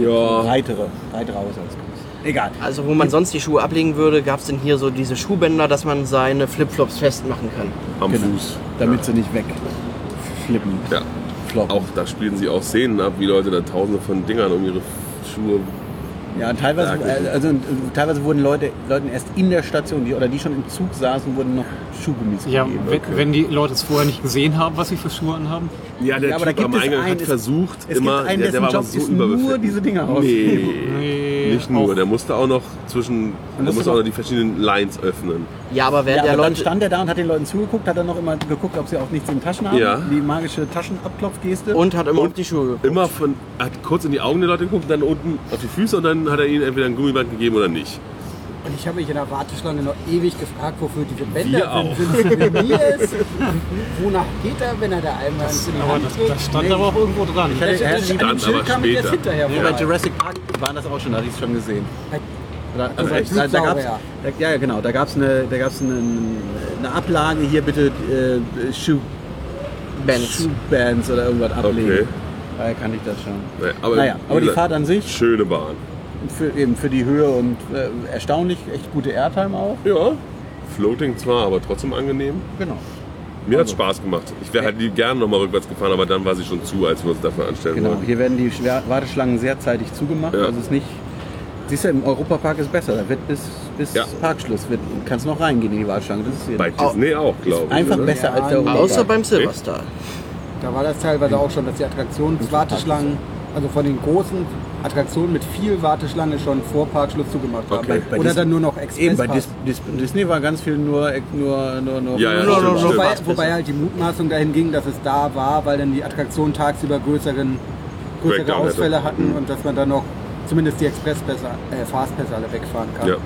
Ja. Breitere, breitere Haushaltsgummis. Egal. Also wo man sonst die Schuhe ablegen würde, gab es denn hier so diese Schuhbänder, dass man seine Flipflops festmachen kann. Am Genau. Fuß. Damit sie nicht wegflippen. Ja. Floppen. Auch da spielen sie auch Szenen ab, wie Leute da tausende von Dingern um ihre Schuhe. Ja, teilweise, Ja, also, teilweise wurden Leute, Leuten erst in der Station, die, oder die schon im Zug saßen, wurden noch Schuhgummis Ja, gegeben. wenn, wenn die Leute es vorher nicht gesehen haben, was sie für Schuhe anhaben. Ja, der Ja, aber da Typ gibt am es Eingang einen- hat versucht, es immer, gibt einen, der, der dessen war Job so ist nur diese Dinger Nee. Nee, nicht nur. Der musste auch noch zwischen, der musste musste auch noch- die verschiedenen Lines öffnen. Ja, aber während Ja, der aber dann Leute. stand er da und hat den Leuten zugeguckt, hat dann noch immer geguckt, ob sie auch nichts in den Taschen haben. Ja. Die magische Taschenabklopfgeste. Und hat immer Und auf die Schuhe geguckt. Immer von, hat kurz in die Augen der Leute geguckt, dann unten auf die Füße und dann hat er ihnen entweder ein Gummiband gegeben oder nicht. Und ich habe mich in der Warteschlange noch ewig gefragt, wofür diese Wir Bänder auch. sind. Sind ist? Wonach geht er, wenn er da einmal in die Hand das, das stand aber auch irgendwo dran. Ich Das- das- an dem Stand aber kam ich jetzt später. hinterher Nee, bei Jurassic Park waren das auch schon, da hatte ich es schon gesehen. Oder, Also echt? da, da gab's, da, ja, genau. Da gab es eine, da gab's eine, eine Ablage, hier bitte äh, Schuh, Bands. Schuhbands oder irgendwas ablegen. Okay. Daher kann ich das schon. Naja, aber, Naja, aber die Fahrt an sich, Schöne Bahn. Für, eben für die Höhe und äh, erstaunlich, echt gute Airtime auch. Ja. Floating zwar, aber trotzdem angenehm. Genau. Mir hat Spaß gemacht. Ich wäre halt gerne nochmal rückwärts gefahren, aber dann war sie schon zu, als wir uns dafür anstellen Genau, wollten. hier werden die Warteschlangen sehr zeitig zugemacht. Ja. Also es ist nicht. Siehst du, im Europapark ist besser. Da wird bis, bis Ja. Parkschluss wird, kannst noch reingehen in die Warteschlange. Das ist hier Bei Disney auch, glaube ich. einfach oder? besser als der Ja, Europapark. Außer beim Silverstar. Da war das teilweise auch schon, dass die Attraktionswarteschlangen, also von den großen Attraktionen mit viel Warteschlange schon vor Parkschluss zugemacht haben. Okay. Bei Oder Dis- dann nur noch Eben, bei Express. Dis Dis Disney war ganz viel nur, nur, nur, nur Ja, ja, Nur- stimmt, nur- nur- stimmt. Wobei, halt die Mutmaßung dahin ging, dass es da war, weil dann die Attraktionen tagsüber größeren, größere Breakdown hätte. Ausfälle hatten und dass man dann noch zumindest die Expresspässe, äh, Fastpässe alle wegfahren kann. Ja.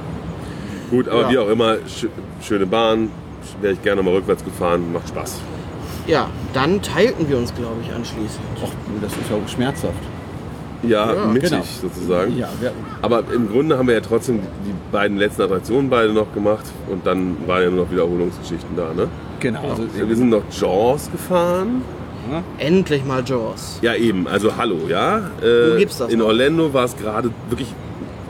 Gut, aber Ja. wie auch immer, sch schöne Bahn, wäre ich gerne mal rückwärts gefahren, macht Spaß. Ja, dann teilten wir uns, glaube ich, anschließend. Och, das ist auch schmerzhaft. Ja, Ja, mittig genau. sozusagen. Ja, wir, Aber im Grunde haben wir ja trotzdem die beiden letzten Attraktionen beide noch gemacht und dann waren ja nur noch Wiederholungsgeschichten da, ne? genau. Also, Wir sind noch Jaws gefahren. Endlich mal Jaws. Ja, eben, also hallo, ja. Äh, Wo gibt's das In noch? Orlando war es gerade wirklich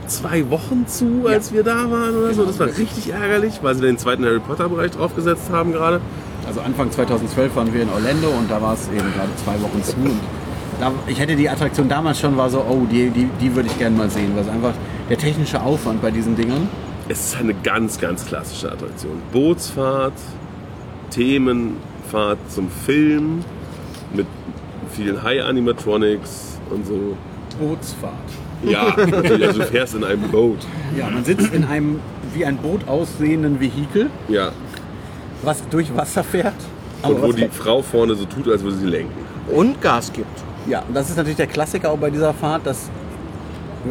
zwei Wochen zu, als wir da waren oder so. Das war richtig ärgerlich, weil sie den zweiten Harry Potter Bereich draufgesetzt haben gerade. Also Anfang 2012 waren wir in Orlando und da war es eben gerade zwei Wochen zu. Ich hätte die Attraktion damals schon war so, oh, die, die, die würde ich gerne mal sehen, weil es einfach der technische Aufwand bei diesen Dingern. Es ist eine ganz, ganz klassische Attraktion. Bootsfahrt, Themenfahrt zum Film mit vielen High-Animatronics und so. Bootsfahrt. Ja, natürlich, also du fährst in einem Boot. Ja, man sitzt in einem wie ein Boot aussehenden Vehikel, Ja, was durch Wasser fährt. und wo was- die Frau vorne so tut, als würde sie lenken. Und Gas gibt. Ja, und das ist natürlich der Klassiker auch bei dieser Fahrt, dass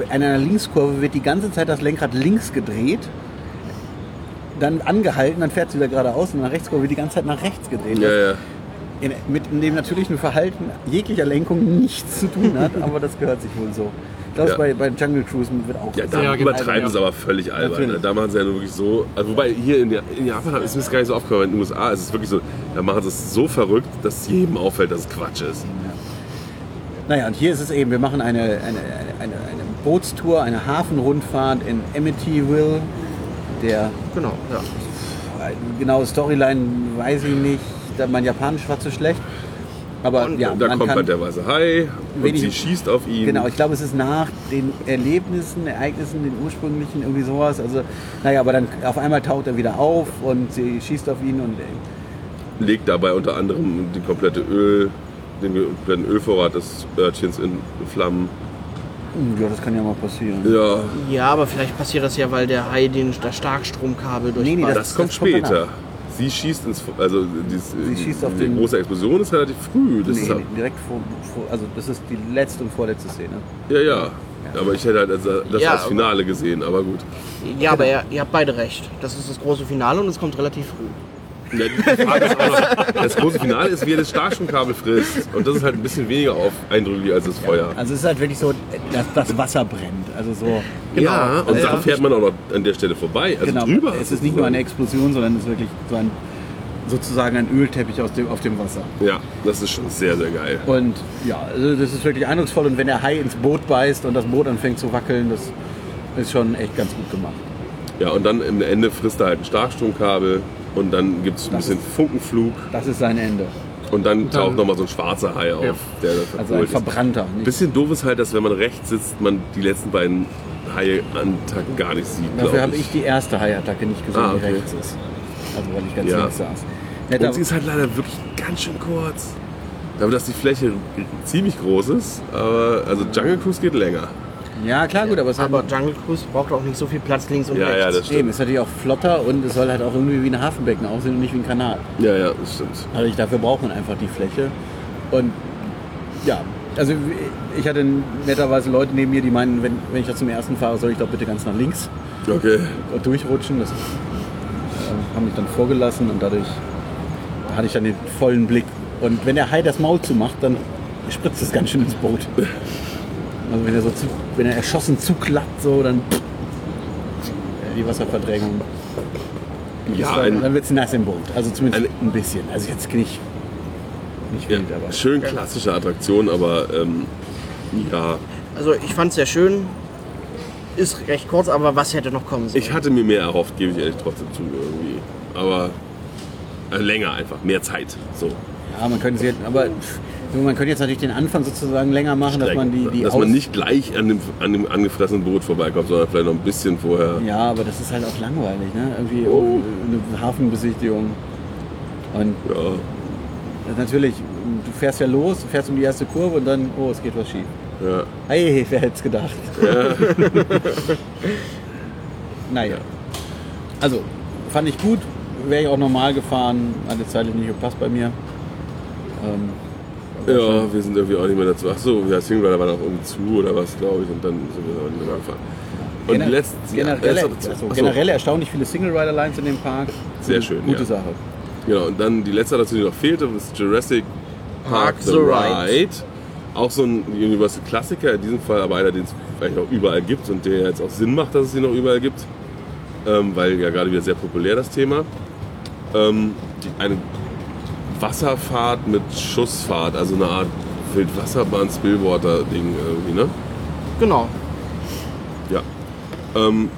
in einer Linkskurve wird die ganze Zeit das Lenkrad links gedreht, dann angehalten, dann fährt sie wieder geradeaus und in der Rechtskurve wird die ganze Zeit nach rechts gedreht. Ja, ja. In, mit dem natürlichen Verhalten jeglicher Lenkung nichts zu tun hat, aber das gehört sich wohl so. Ich glaube, Ja. bei, bei Jungle Cruise wird auch Ja, da Ja, übertreiben ja. sie aber völlig albern. Ne? Da machen sie ja nur wirklich so. Also wobei hier in, der, in Japan ist mir das gar nicht so aufgefallen, aber in den USA ist es wirklich so, da machen sie es so verrückt, dass jedem auffällt, dass es Quatsch ist. Naja, und hier ist es eben, wir machen eine, eine, eine, eine, Bootstour, eine Hafenrundfahrt in Amityville. Der Genau, ja. genaue Storyline weiß ich nicht, da mein Japanisch war zu schlecht. Aber Und ja, da man kommt halt der weiße Hai und Wenig- sie schießt auf ihn. Genau, ich glaube, es ist nach den Erlebnissen, Ereignissen, den ursprünglichen, irgendwie sowas. Also, naja, aber dann auf einmal taucht er wieder auf und sie schießt auf ihn und äh, legt dabei unter anderem die komplette Öl, den kompletten Ölvorrat des Örtchens in Flammen. ja, das kann ja mal passieren. Ja, Ja, aber vielleicht passiert das ja, weil der Hai den, das Starkstromkabel durch Nee, nee, das, Das- kommt das kommt später. danach. sie schießt ins, also dies, Sie schießt auf die den- große Explosion ist relativ früh. Das Nee, ist nee, direkt vor, vor, also das ist die letzte und vorletzte Szene. ja, ja. Aber ich hätte halt als, das Ja, als Finale gesehen, aber gut. Ja, aber ihr, ihr habt beide recht. Das ist das große Finale und es kommt relativ früh. Das große Finale ist, wie er das Starkstromkabel frisst. Und das ist halt ein bisschen weniger auf, eindrücklich als das Feuer. Also es ist halt wirklich so, dass das Wasser brennt. Also so. Ja, und Also dann fährt man auch noch an der Stelle vorbei. Also genau. drüber. Es ist nicht nur eine Explosion, sondern es ist wirklich so ein sozusagen ein Ölteppich aus dem, auf dem Wasser. Ja, das ist schon sehr, sehr geil. Und ja, also das ist wirklich eindrucksvoll. Und wenn der Hai ins Boot beißt und das Boot anfängt zu wackeln, das ist schon echt ganz gut gemacht. Ja, und dann am Ende frisst er halt ein Starkstromkabel und dann gibt es ein bisschen Funkenflug Das ist sein Ende. und dann Dann- taucht nochmal so ein schwarzer Hai auf, Ja. der Also ein ist. Verbrannter. Ein bisschen doof ist halt, dass wenn man rechts sitzt, man die letzten beiden Haie an Tag gar nicht sieht. Dafür habe ich die erste Haiattacke nicht gesehen, Ah, die okay. rechts ist. Also weil ich ganz Ja. links saß. Netter, Und sie ist halt leider wirklich ganz schön kurz. Dafür, dass die Fläche ziemlich groß ist, aber also Jungle Cruise geht länger. Ja klar, gut, aber es hat Aber Jungle Cruise braucht auch nicht so viel Platz links und Ja, ja, rechts. das stimmt. Eben, ist natürlich auch flotter und es soll halt auch irgendwie wie ein Hafenbecken aussehen und nicht wie ein Kanal. Ja, ja, das stimmt. Also ich, dafür braucht man einfach die Fläche. Und ja, also ich hatte netterweise Leute neben mir, die meinen, wenn, wenn ich da zum ersten fahre, soll ich doch bitte ganz nach links Okay. durchrutschen. Das äh, haben mich dann vorgelassen und dadurch hatte ich dann den vollen Blick. Und wenn der Hai das Maul zumacht, dann spritzt es ganz schön ins Boot. Also wenn er so zu, wenn er erschossen zuklappt, so dann äh, die Wasserverdrängung. Ja, dann, ein- dann wird es nass im Boot. Also zumindest Eine- ein bisschen. Also jetzt nicht, nicht Ja, wild, aber. schön klassische Attraktion, aber ähm, ja, Also ich fand es sehr schön. Ist recht kurz, aber was hätte noch kommen sollen? ich hatte mir mehr erhofft, gebe ich ehrlich trotzdem zu irgendwie. Aber äh, länger einfach, mehr Zeit. So. Ja, man könnte sie jetzt, aber man könnte jetzt natürlich den Anfang sozusagen länger machen, dass man die, die dass man nicht gleich an dem, an dem angefressenen Boot vorbeikommt, sondern vielleicht noch ein bisschen vorher. Ja, aber das ist halt auch langweilig, ne? Irgendwie Oh. eine Hafenbesichtigung. Und Ja. Natürlich, du fährst ja los, fährst um die erste Kurve und dann, oh, es geht was schief. Ja. Hey, wer hätte es gedacht? naja. Also, fand ich gut. Wäre ich auch normal gefahren. Hatte zeitlich nicht gepasst bei mir. Ähm, Ja, wir sind irgendwie auch nicht mehr dazu. Ach so, ja, Single Rider war noch irgendwie zu oder was, glaube ich, und dann sind wir auch nicht mehr gefahren. Und Gener die letzten, generell, ja, also, so, generell erstaunlich viele Single-Rider-Lines in dem Park. Sehr schön, Gute ja. Sache. Genau, und dann die letzte Attraktion, die noch fehlte, ist Jurassic Park Park The The Ride. Ride. Auch so ein Universal Klassiker, in diesem Fall aber einer, den es vielleicht noch überall gibt und der jetzt auch Sinn macht, dass es ihn noch überall gibt. Ähm, weil ja gerade wieder sehr populär das Thema. Ähm, die, eine Wasserfahrt mit Schussfahrt, also eine Art Wildwasserbahn-Spillwater-Ding irgendwie, ne? Genau. Ja. Ähm,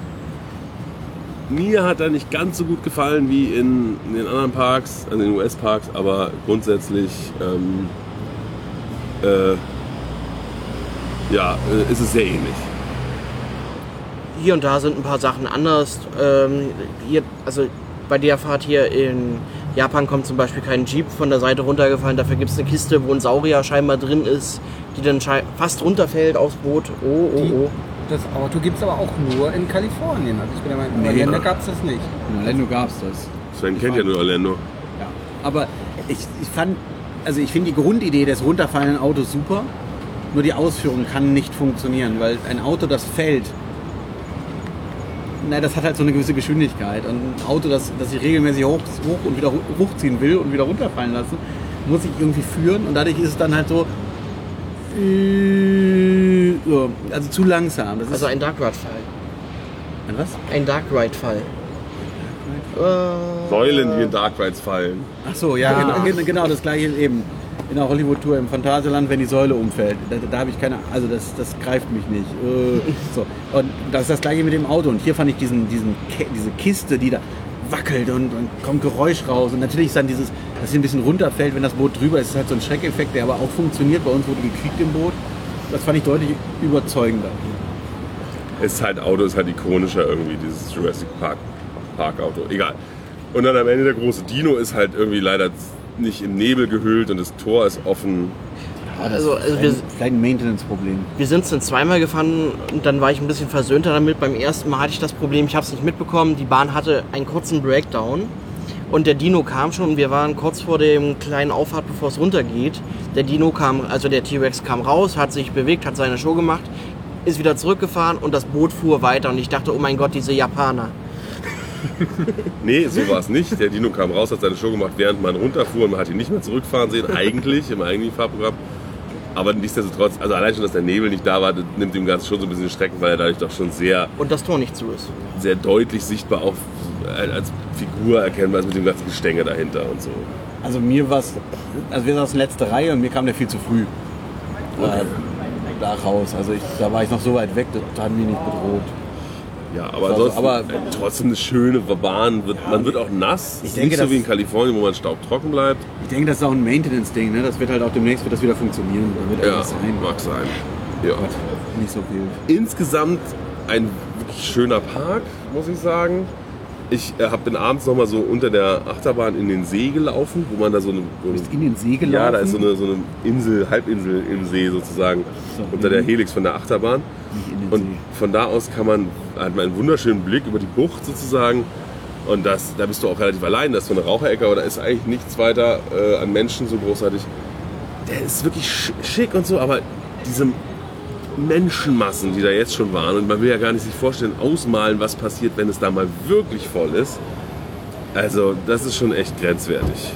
mir hat er nicht ganz so gut gefallen wie in, in den anderen Parks, also in den US-Parks, aber grundsätzlich ähm, äh, ja, äh, ist es sehr ähnlich. Hier und da sind ein paar Sachen anders. Ähm, hier, also bei der Fahrt hier in Japan kommt zum Beispiel kein Jeep von der Seite runtergefallen. Dafür gibt es eine Kiste, wo ein Saurier scheinbar drin ist, die dann fast runterfällt aufs Boot. Oh, oh, Die- oh. Das Auto gibt es aber auch nur in Kalifornien. Also ich bin der Meinung, in. Orlando gab es das nicht. In Orlando gab es das. Sven kennt ja nur Orlando. Ja. Aber ich, ich fand, also ich finde die Grundidee des runterfallenden Autos super. Nur die Ausführung kann nicht funktionieren, weil ein Auto, das fällt, na, das hat halt so eine gewisse Geschwindigkeit. Und ein Auto, das, das sich regelmäßig hoch, hoch und wieder hochziehen will und wieder runterfallen lassen, muss sich irgendwie führen. Und dadurch ist es dann halt so, so also zu langsam. Das Also ein Dark Ride-Fall. ein was? Ein Dark Ride-Fall. Äh, Säulen, die in Dark Rides fallen. Ach so, ja, Ah. Genau, gen- genau das gleiche eben. In der Hollywood-Tour im Phantasialand, wenn die Säule umfällt. Da, da habe ich keine, also das, das greift mich nicht. Äh, so. Und das ist das gleiche mit dem Auto. Und hier fand ich diesen, diesen, diese Kiste, die da wackelt und, und kommt Geräusch raus. Und natürlich ist dann dieses, dass sie ein bisschen runterfällt, wenn das Boot drüber ist. Das ist halt so ein Schreckeffekt, der aber auch funktioniert. Bei uns wurde gekriegt im Boot. Das fand ich deutlich überzeugender. Ist halt Auto, ist halt ikonischer irgendwie, dieses Jurassic Park Parkauto. Egal. Und dann am Ende der große Dino ist halt irgendwie leider nicht im Nebel gehüllt und das Tor ist offen. Ja, das Also, ist also ein, wir- vielleicht ein Maintenance-Problem. Wir sind es dann zweimal gefahren und dann war ich ein bisschen versöhnter damit. Beim ersten Mal hatte ich das Problem, ich habe es nicht mitbekommen. Die Bahn hatte einen kurzen Breakdown und der Dino kam schon. und Wir waren kurz vor dem kleinen Auffahrt, bevor es runtergeht. Der Dino kam, also der T-Rex kam raus, hat sich bewegt, hat seine Show gemacht, ist wieder zurückgefahren und das Boot fuhr weiter. Und ich dachte, oh mein Gott, diese Japaner. Nee, so war es nicht. Der Dino kam raus, hat seine Show gemacht, während man runterfuhr und man hat ihn nicht mehr zurückfahren sehen, eigentlich im eigentlichen Fahrprogramm. Aber nichtsdestotrotz, also allein schon, dass der Nebel nicht da war, nimmt dem Ganzen schon so ein bisschen Schrecken, weil er dadurch doch schon sehr, Und das Tor nicht zu ist. sehr deutlich sichtbar auch als Figur erkennbar ist mit dem ganzen Gestänge dahinter und so. Also mir war es, also wir saßen letzte Reihe und mir kam der viel zu früh äh, da raus. Also ich, da war ich noch so weit weg, das hat mich nicht bedroht. Ja, aber ansonsten aber- äh, trotzdem eine schöne Bahn. Wird, man wird auch nass. Ich denke, nicht so wie in Kalifornien, wo man staubtrocken bleibt. Ich denke, das ist auch ein Maintenance-Ding. Ne? Das wird halt auch demnächst wird das wieder funktionieren. Da wird Ja, sein. mag sein. Ja. Gott, nicht so viel. Insgesamt ein wirklich schöner Park, muss ich sagen. Ich äh, hab, bin abends noch mal so unter der Achterbahn in den See gelaufen, wo man da so eine... So Du bist in den See gelaufen. ja, da ist so eine, so eine Insel, Halbinsel im See sozusagen, So. unter der Helix von der Achterbahn. Und See. von da aus kann man, hat man einen wunderschönen Blick über die Bucht sozusagen. Und das, da bist du auch relativ allein. Das ist so eine Raucherecke, aber da ist eigentlich nichts weiter äh, an Menschen so großartig. Der ist wirklich sch schick und so, aber diese Menschenmassen, die da jetzt schon waren, und man will ja gar nicht sich vorstellen, ausmalen, was passiert, wenn es da mal wirklich voll ist. Also, das ist schon echt grenzwertig.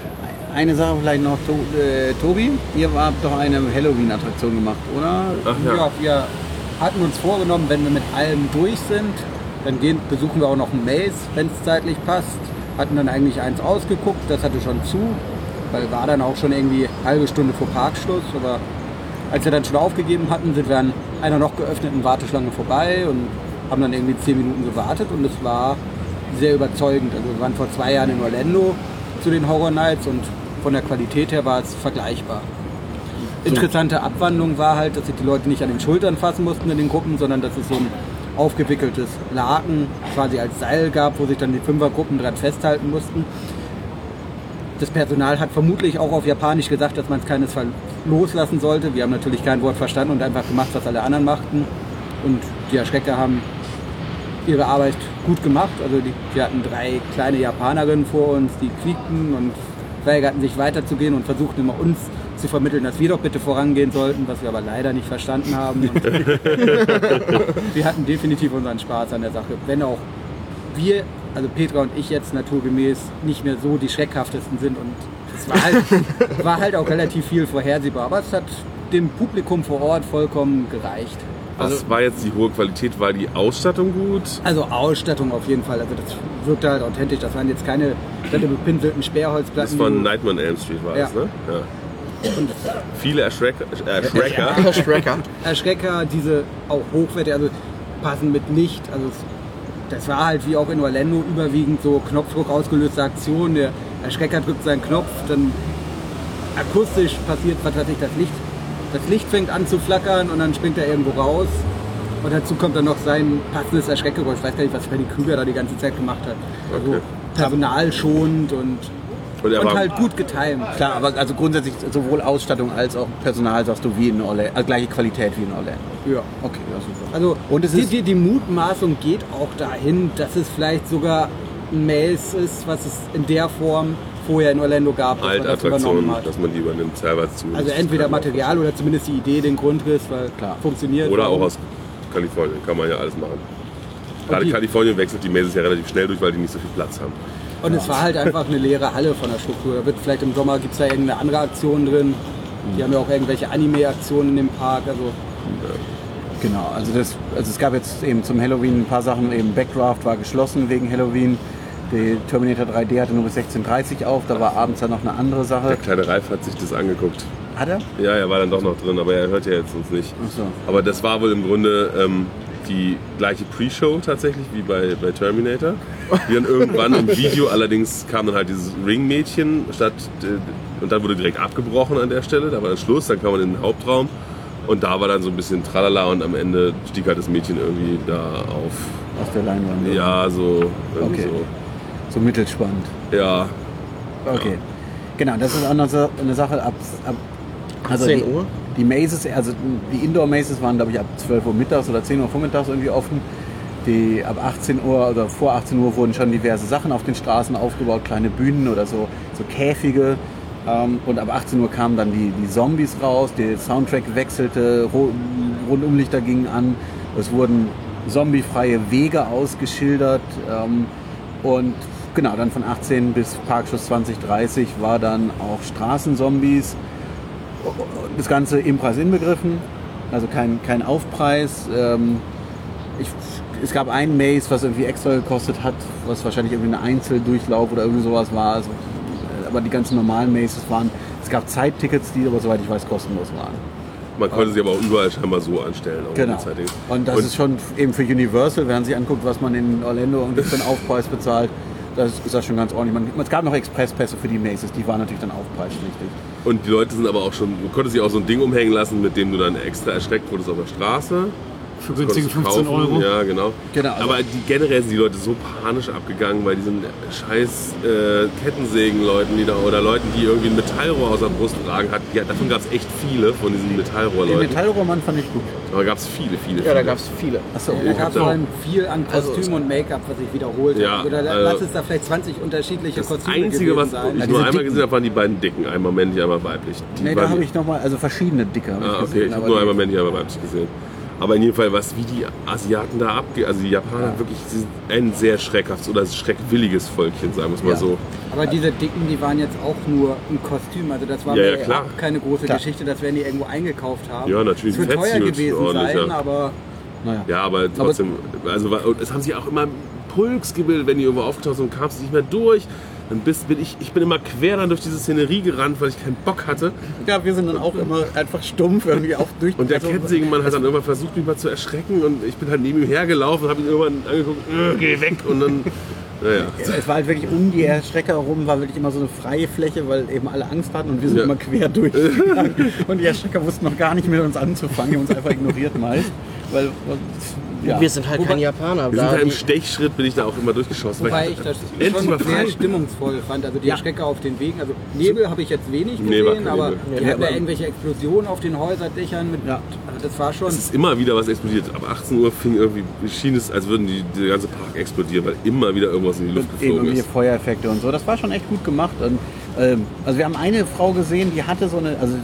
Eine Sache vielleicht noch, to äh, Tobi. Ihr habt doch eine Halloween-Attraktion gemacht, oder? Ach Ja. wir hatten uns vorgenommen, wenn wir mit allem durch sind, dann gehen, besuchen wir auch noch ein Maze, wenn es zeitlich passt. Hatten dann eigentlich eins ausgeguckt, das hatte schon zu, weil war dann auch schon irgendwie eine halbe Stunde vor Parkschluss. Aber als wir dann schon aufgegeben hatten, sind wir an einer noch geöffneten Warteschlange vorbei und haben dann irgendwie zehn Minuten gewartet und es war sehr überzeugend. Also wir waren vor zwei Jahren in Orlando zu den Horror Nights und von der Qualität her war es vergleichbar. Interessante Abwandlung war halt, dass sich die Leute nicht an den Schultern fassen mussten in den Gruppen, sondern dass es so ein aufgewickeltes Laken quasi als Seil gab, wo sich dann die Fünfergruppen dran festhalten mussten. Das Personal hat vermutlich auch auf Japanisch gesagt, dass man es keinesfalls loslassen sollte. Wir haben natürlich kein Wort verstanden und einfach gemacht, was alle anderen machten. Und die Erschrecker haben ihre Arbeit gut gemacht. Also die, wir hatten drei kleine Japanerinnen vor uns, die quiekten und weigerten sich weiterzugehen und versuchten immer uns zu vermitteln, dass wir doch bitte vorangehen sollten, was wir aber leider nicht verstanden haben. Wir hatten definitiv unseren Spaß an der Sache. Wenn auch wir, also Petra und ich jetzt naturgemäß nicht mehr so die schreckhaftesten sind und es war halt, war halt auch relativ viel vorhersehbar, aber es hat dem Publikum vor Ort vollkommen gereicht. Was war jetzt die hohe Qualität? War die Ausstattung gut? Also Ausstattung auf jeden Fall, also das wirkte halt authentisch. Das waren jetzt keine bepinselten Das Sperrholzplatten. von die- Nightmare on Elm Street war Ja. das, ne? Ja. und Viele Erschrecker, Erschrecker Schrecker. Erschrecker, diese auch hochwertig, also passen mit Licht. Also es, das war halt wie auch in Orlando überwiegend so Knopfdruck ausgelöste Aktion. Der Erschrecker drückt seinen Knopf, dann akustisch passiert was ich, das Licht. Das Licht fängt an zu flackern und dann springt er irgendwo raus. Und dazu kommt dann noch sein passendes Erschreckgeräusch. Ich weiß gar nicht, was Freddy Krüger da die ganze Zeit gemacht hat. Also Okay. personalschonend und, Und und halt gut getimt. Klar, aber also grundsätzlich sowohl Ausstattung als auch Personal sagst du wie in Orlando, also gleiche Qualität wie in Orlando. Ja. Okay, ja super. Also Und es die, ist- die, die Mutmaßung geht auch dahin, dass es vielleicht sogar ein Maze ist, was es in der Form vorher in Orlando gab, man das dass man die übernimmt, selber zu. Also entweder Material oder zumindest die Idee, den Grundriss, weil Klar. funktioniert. Oder auch aus Kalifornien, kann man ja alles machen. Gerade Kalifornien wechselt die Mazes ja relativ schnell durch, weil die nicht so viel Platz haben. Und es war halt einfach eine leere Halle von der Struktur. Da wird vielleicht im Sommer gibt es da irgendeine andere Aktion drin. Die haben ja auch irgendwelche Anime-Aktionen in dem Park. Also Genau, also, das, also es gab jetzt eben zum Halloween ein paar Sachen, eben Backdraft war geschlossen wegen Halloween. Die Terminator 3D hatte nur bis 16.30 Uhr auf, da war abends dann noch eine andere Der Sache. kleine Ralf hat sich das angeguckt. Hat er? Ja, er war dann doch noch drin, aber er hört ja jetzt uns nicht. Ach so. Aber das war wohl im Grunde ähm, die gleiche Pre-Show tatsächlich wie bei, bei Terminator. Die dann irgendwann im Video allerdings kam dann halt dieses Ringmädchen statt äh, und dann wurde direkt abgebrochen an der Stelle. Da war dann Schluss, dann kam man in den Hauptraum und da war dann so ein bisschen Tralala und am Ende stieg halt das Mädchen irgendwie da auf. Aus der Leinwand. Ja, so. irgendwie Okay. So mittelspannend. So. Ja, Okay. Genau, das ist auch noch so eine Sache ab, ab also 10 die, Uhr? Die Mazes, also die Indoor-Mazes waren, glaube ich, ab 12 Uhr mittags oder 10 Uhr vormittags irgendwie offen. Die ab 18 Uhr oder vor 18 Uhr wurden schon diverse Sachen auf den Straßen aufgebaut, kleine Bühnen oder so, so Käfige. Ähm, und ab 18 Uhr kamen dann die, die Zombies raus, der Soundtrack wechselte, Rundumlichter gingen an, es wurden zombiefreie Wege ausgeschildert. Ähm, und genau, dann von 18 bis Parkschuss 2030 war dann auch Straßenzombies. Das Ganze im Preis inbegriffen, also kein, kein Aufpreis. Ähm, ich, es gab ein Maze, was irgendwie extra gekostet hat, was wahrscheinlich irgendwie ein Einzeldurchlauf oder irgendwie sowas war. Also, äh, aber die ganzen normalen Mazes waren, es gab Zeittickets, die aber soweit ich weiß kostenlos waren. man konnte sie aber auch überall scheinbar so anstellen. Genau. Und das ist schon eben für Universal, wenn man sich anguckt, was man in Orlando und für einen Aufpreis bezahlt, das ist das schon ganz ordentlich. Man, es gab noch Expresspässe für die Mazes, die waren natürlich dann aufpreispflichtig. Und die Leute sind aber auch schon, du konntest sich auch so ein Ding umhängen lassen, mit dem du dann extra erschreckt wurdest auf der Straße. Für günstige konntest du 15 kaufen. Euro. Ja, genau. Genau, also- aber die, generell sind die Leute so panisch abgegangen bei diesen scheiß äh, Kettensägen-Leuten, die da, oder Leuten, die irgendwie ein Metallrohr aus der Brust tragen hatten. Ja, davon gab es echt viele von diesen Den Metallrohrleuten. Metallroman fand ich gut. Aber gab es viele, viele, Ja, da gab es viele. Achso, Da gab es Ja. vor allem viel an Also, Kostüm und Make-up, was sich wiederholt Ja. Oder also- lass es da vielleicht 20 unterschichtliche Das Kostüme Einzige, was gewesen ich sein. Ja, nur einmal dicken. gesehen habe, waren die beiden Dicken. Einmal männlich, einmal weiblich. Die Nee, da habe ich nochmal, also verschiedene dicke hab Ah, okay, gesehen, ich habe nur einmal männlich, einmal weiblich gesehen. Aber in jedem Fall, was wie die Asiaten da abgehen, also die Japaner wirklich sie sind ein sehr schreckhaftes oder schreckwilliges Volkchen, sagen wir es mal Ja. so. Aber diese Dicken, die waren jetzt auch nur ein Kostüm. Also das war Ja, mir ja, klar. auch keine große Klar. Geschichte, das werden die irgendwo eingekauft haben. Ja, natürlich, Es wird teuer gewesen sein, aber Naja. Ja, aber trotzdem, also es haben sich auch immer Puls gebildet, wenn die irgendwo aufgetaucht sind und kamst nicht mehr durch. Dann bist, bin ich, ich bin immer quer dann durch diese Szenerie gerannt, weil ich keinen Bock hatte. Ja, wir sind dann auch immer einfach stumpf irgendwie auch durch. Und der also- Kettensägenmann hat dann irgendwann versucht, mich mal zu erschrecken und ich bin halt neben ihm hergelaufen und habe ihn irgendwann angeguckt, äh, geh weg und dann, naja. Es war halt wirklich um die Erstrecker herum, war wirklich immer so eine freie Fläche, weil eben alle Angst hatten und wir sind Ja. immer quer durchgegangen. und die Erstrecker wussten noch gar nicht mit uns anzufangen, die haben uns einfach ignoriert meist. Weil, Ja. Wir sind halt Wobei- keine Japaner. Wir sind Da halt im Stechschritt, bin ich da auch immer durchgeschossen. weil Wobei ich das endlich mal schon sehr frei. stimmungsvoll fand. Also die Ja. Schrecker auf den Wegen. Also Nebel habe ich jetzt wenig gesehen, kein aber Nebel. die Ja, hatten ja aber- irgendwelche Explosionen auf den Häuserdächern. Mit, Ja. das war schon. Es ist immer wieder was explodiert. Ab 18 Uhr fing irgendwie, schien es, als würden die, der ganze Park explodieren, weil immer wieder irgendwas in die Luft eben geflogen irgendwelche ist. Feuereffekte und so. Das war schon echt gut gemacht. Und, ähm, also wir haben eine Frau gesehen, die hatte so eine, also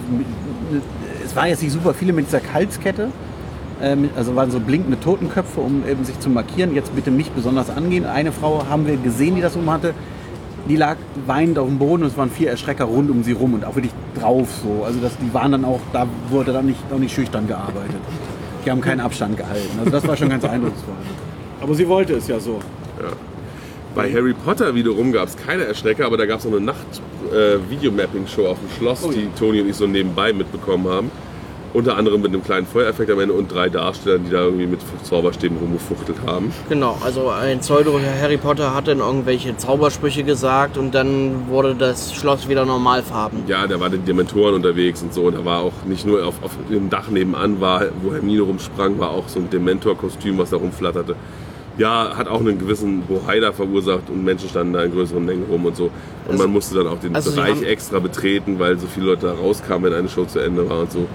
es war jetzt nicht super viele mit dieser Halskette. Ähm, also waren so blinkende Totenköpfe, um eben sich zu markieren. Jetzt bitte mich besonders angehen. Eine Frau haben wir gesehen, die das um hatte. Die lag weinend auf dem Boden und es waren vier Erschrecker rund um sie rum und auch wirklich drauf so. Also das, die waren dann auch, da wurde dann nicht, auch nicht schüchtern gearbeitet. Die haben keinen Abstand gehalten. Also das war schon ganz eindrucksvoll. Aber sie wollte es ja so. Bei Harry Potter wiederum gab es keine Erschrecker, aber da gab es noch eine Nacht-Video-Mapping-Show auf dem Schloss, Oh ja. die Toni und ich so nebenbei mitbekommen haben. Unter anderem mit einem kleinen Feuereffekt am Ende und drei Darstellern, die da irgendwie mit Zauberstäben rumgefuchtelt haben. Genau, also ein Pseudo Harry Potter hat dann irgendwelche Zaubersprüche gesagt und dann wurde das Schloss wieder normalfarben. Ja, da waren die Dementoren unterwegs und so. Und da war auch nicht nur auf, auf dem Dach nebenan, war, wo Hermine rumsprang, war auch so ein Dementor-Kostüm, was da rumflatterte. Ja, hat auch einen gewissen Bohai da verursacht und Menschen standen da in größeren Mengen rum und so. Und Also- man musste dann auch den also Bereich extra betreten, weil so viele Leute da rauskamen, wenn eine Show zu Ende war und so.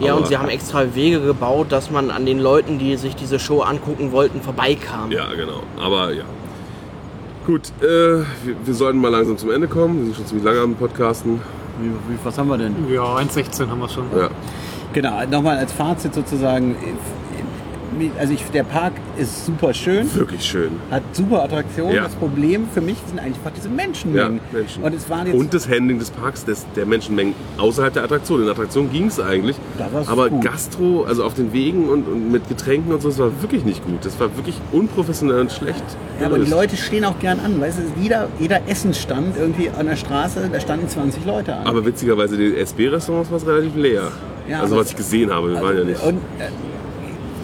Ja, und sie haben extra Wege gebaut, dass man an den Leuten, die sich diese Show angucken wollten, vorbeikam. Ja, genau. Aber ja. Gut, äh, wir, wir sollten mal langsam zum Ende kommen. Wir sind schon ziemlich lange am Podcasten. Wie, wie, was haben wir denn? Ja, 1,16 haben wir schon. Ja. Genau, nochmal als Fazit sozusagen. Also ich, der Park ist super schön, Wirklich schön. hat super Attraktionen. Ja. Das Problem für mich sind einfach diese Ja, Menschenmengen. Menschen. Und es waren jetzt Und das Handling des Parks, des, der Menschenmengen außerhalb der Attraktion. In der Attraktion ging es eigentlich. Aber gut. Gastro, also auf den Wegen und, und mit Getränken und so, das war wirklich nicht gut. Das war wirklich unprofessionell und schlecht. Ja, aber die. Leute stehen auch gern an. Weißt du, jeder, jeder Essensstand irgendwie an der Straße, da standen 20 Leute an. Aber witzigerweise, die SB-Restaurants war es relativ leer. Ja, also was ich gesehen habe, wir waren ja nicht. Und äh,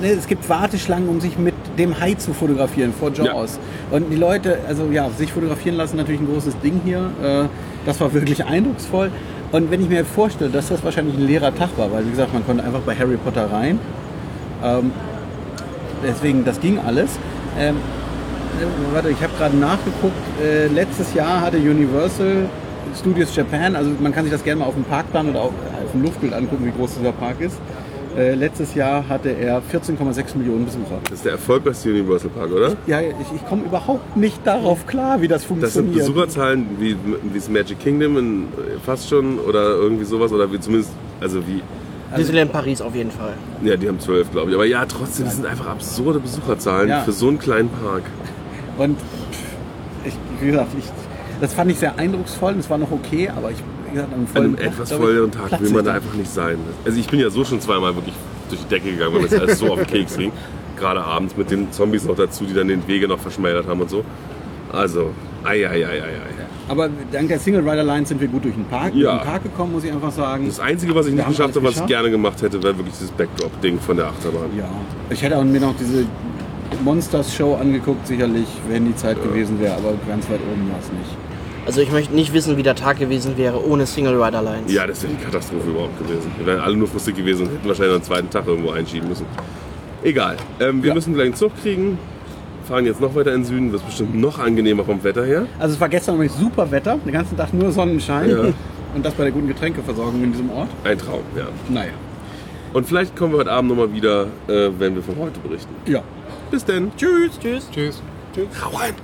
ne, es gibt Warteschlangen, um sich mit dem Hai zu fotografieren vor Jaws. Und die Leute, also ja, sich fotografieren lassen, natürlich ein großes Ding hier. Äh, das war wirklich eindrucksvoll. Und wenn ich mir vorstelle, dass das wahrscheinlich ein leerer Tag war, weil wie gesagt, man konnte einfach bei Harry Potter rein. Ähm, deswegen, das ging alles. Ähm, äh, warte, ich habe gerade nachgeguckt. Äh, letztes Jahr hatte Universal Studios Japan, also man kann sich das gerne mal auf dem Parkplan oder auf, auf dem Luftbild angucken, wie groß dieser Park ist. Äh, letztes Jahr hatte er 14,6 Millionen Besucher. Das ist der erfolgreichste Universal Park, oder? Ja, ich, ich komme überhaupt nicht darauf klar, wie das Das sind funktioniert. Besucherzahlen wie, wie das Magic Kingdom in, fast schon oder irgendwie sowas oder wie zumindest, also wie, Disneyland Paris auf jeden Fall. ja, die haben zwölf, glaube ich. Aber ja, trotzdem, das sind einfach absurde Besucherzahlen Ja. für so einen kleinen Park. Und ich, wie gesagt, ich, das fand ich sehr eindrucksvoll und es war noch okay, aber ich, gesagt, An vollen einem Tag, etwas volleren Tag will man da einfach nicht sein. Also ich bin ja so schon zweimal wirklich durch die Decke gegangen, weil das alles so auf den Keks ging. Gerade abends mit den Zombies noch dazu, die dann den Wege noch verschmälert haben und so. Also, ei, ei, ei, ei, ei. Aber dank der Single Rider Line sind wir gut durch den Park, Ja. durch den Park gekommen, muss ich einfach sagen. Das Einzige, was ich Wir nicht geschafft habe, was ich gerne gemacht hätte, wäre wirklich dieses Backdrop-Ding von der Achterbahn. Ja, ich hätte auch mir noch diese Monsters Show angeguckt, sicherlich, wenn die Zeit gewesen wäre, aber ganz weit oben war es nicht. Also ich möchte nicht wissen, wie der Tag gewesen wäre ohne Single Rider Lines. Ja, das wäre die Katastrophe überhaupt gewesen. Wir wären alle nur frustig gewesen und hätten wahrscheinlich einen zweiten Tag irgendwo einschieben müssen. Egal. Ähm, wir Ja. müssen gleich einen Zug kriegen. Fahren jetzt noch weiter in den Süden. Wird bestimmt noch angenehmer vom Wetter her. Also es war gestern nämlich super Wetter, den ganzen Tag nur Sonnenschein. Ja. Und das bei der guten Getränkeversorgung in diesem Ort. Ein Traum, ja. Naja. Und vielleicht kommen wir heute Abend nochmal wieder, äh, wenn wir von heute berichten. Ja. Bis denn. Tschüss. Tschüss. Tschüss. Hau rein.